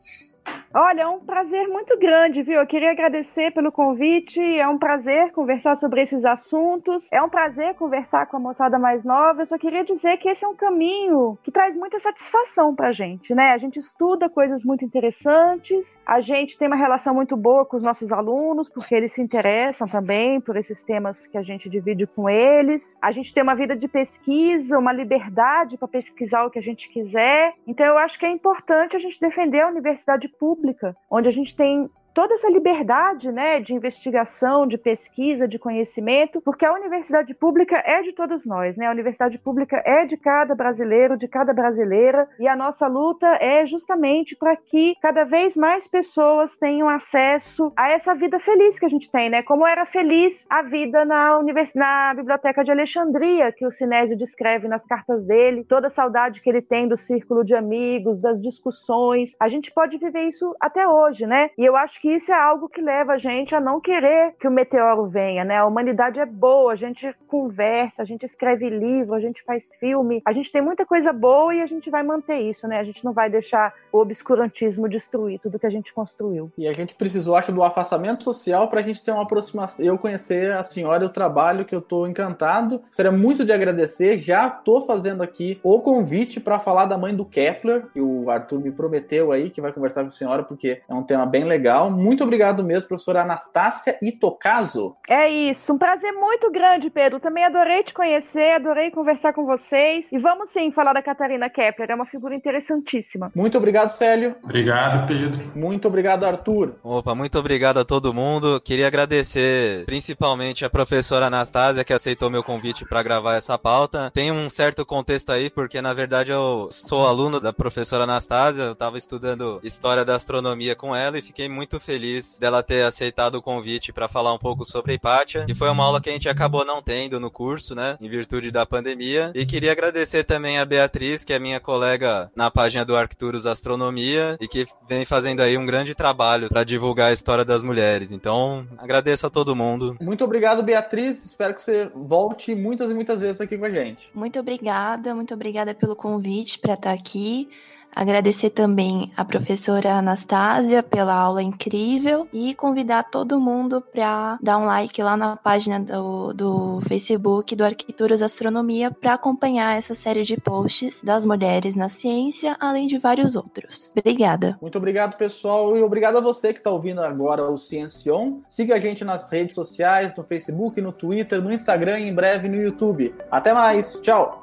Olha, é um prazer muito grande, viu? Eu queria agradecer pelo convite. É um prazer conversar sobre esses assuntos. É um prazer conversar com a moçada mais nova. Eu só queria dizer que esse é um caminho que traz muita satisfação pra gente, né? A gente estuda coisas muito interessantes, a gente tem uma relação muito boa com os nossos alunos, porque eles se interessam também por esses temas que a gente divide com eles. A gente tem uma vida de pesquisa, uma liberdade para pesquisar o que a gente quiser. Então eu acho que é importante a gente defender a universidade pública, onde a gente tem toda essa liberdade né, de investigação, de pesquisa, de conhecimento, porque a universidade pública é de todos nós, né? A universidade pública é de cada brasileiro, de cada brasileira, e a nossa luta é justamente para que cada vez mais pessoas tenham acesso a essa vida feliz que a gente tem, né? Como era feliz a vida na, univers... na Biblioteca de Alexandria, que o Sinésio descreve nas cartas dele, toda a saudade que ele tem do círculo de amigos, das discussões. A gente pode viver isso até hoje, né? E eu acho que isso é algo que leva a gente a não querer que o meteoro venha, né? A humanidade é boa, a gente conversa, a gente escreve livro, a gente faz filme, a gente tem muita coisa boa e a gente vai manter isso, né? A gente não vai deixar o obscurantismo destruir tudo que a gente construiu. E a gente precisou, acho, do afastamento social para a gente ter uma aproximação. Eu conhecer a senhora e o trabalho que eu estou encantado. Seria muito de agradecer. Já estou fazendo aqui o convite para falar da mãe do Kepler, que o Arthur me prometeu aí que vai conversar com a senhora, porque é um tema bem legal. Muito obrigado mesmo, professora Anastácia Itocaso. É isso, um prazer muito grande, Pedro. Também adorei te conhecer, adorei conversar com vocês. E vamos sim falar da Catarina Kepler, é uma figura interessantíssima. Muito obrigado, Célio. Obrigado, Pedro. Muito obrigado, Arthur. Opa, muito obrigado a todo mundo. Queria agradecer principalmente a professora Anastasia que aceitou meu convite para gravar essa pauta. Tem um certo contexto aí, porque na verdade eu sou aluno da professora Anastasia, eu estava estudando história da astronomia com ela e fiquei muito feliz dela ter aceitado o convite para falar um pouco sobre a Hipátia, que foi uma aula que a gente acabou não tendo no curso, né, em virtude da pandemia. E queria agradecer também a Beatriz, que é minha colega na página do Arcturus Astronomia e que vem fazendo aí um grande trabalho para divulgar a história das mulheres. Então, agradeço a todo mundo. Muito obrigado, Beatriz. Espero que você volte muitas e muitas vezes aqui com a gente. Muito obrigada, muito obrigada pelo convite para estar aqui. Agradecer também a professora Anastasia pela aula incrível e convidar todo mundo para dar um like lá na página do, do Facebook do Arquiteturas Astronomia para acompanhar essa série de posts das mulheres na ciência, além de vários outros. Obrigada. Muito obrigado, pessoal, e obrigado a você que está ouvindo agora o Ciencion. Siga a gente nas redes sociais, no Facebook, no Twitter, no Instagram e em breve no YouTube. Até mais, tchau!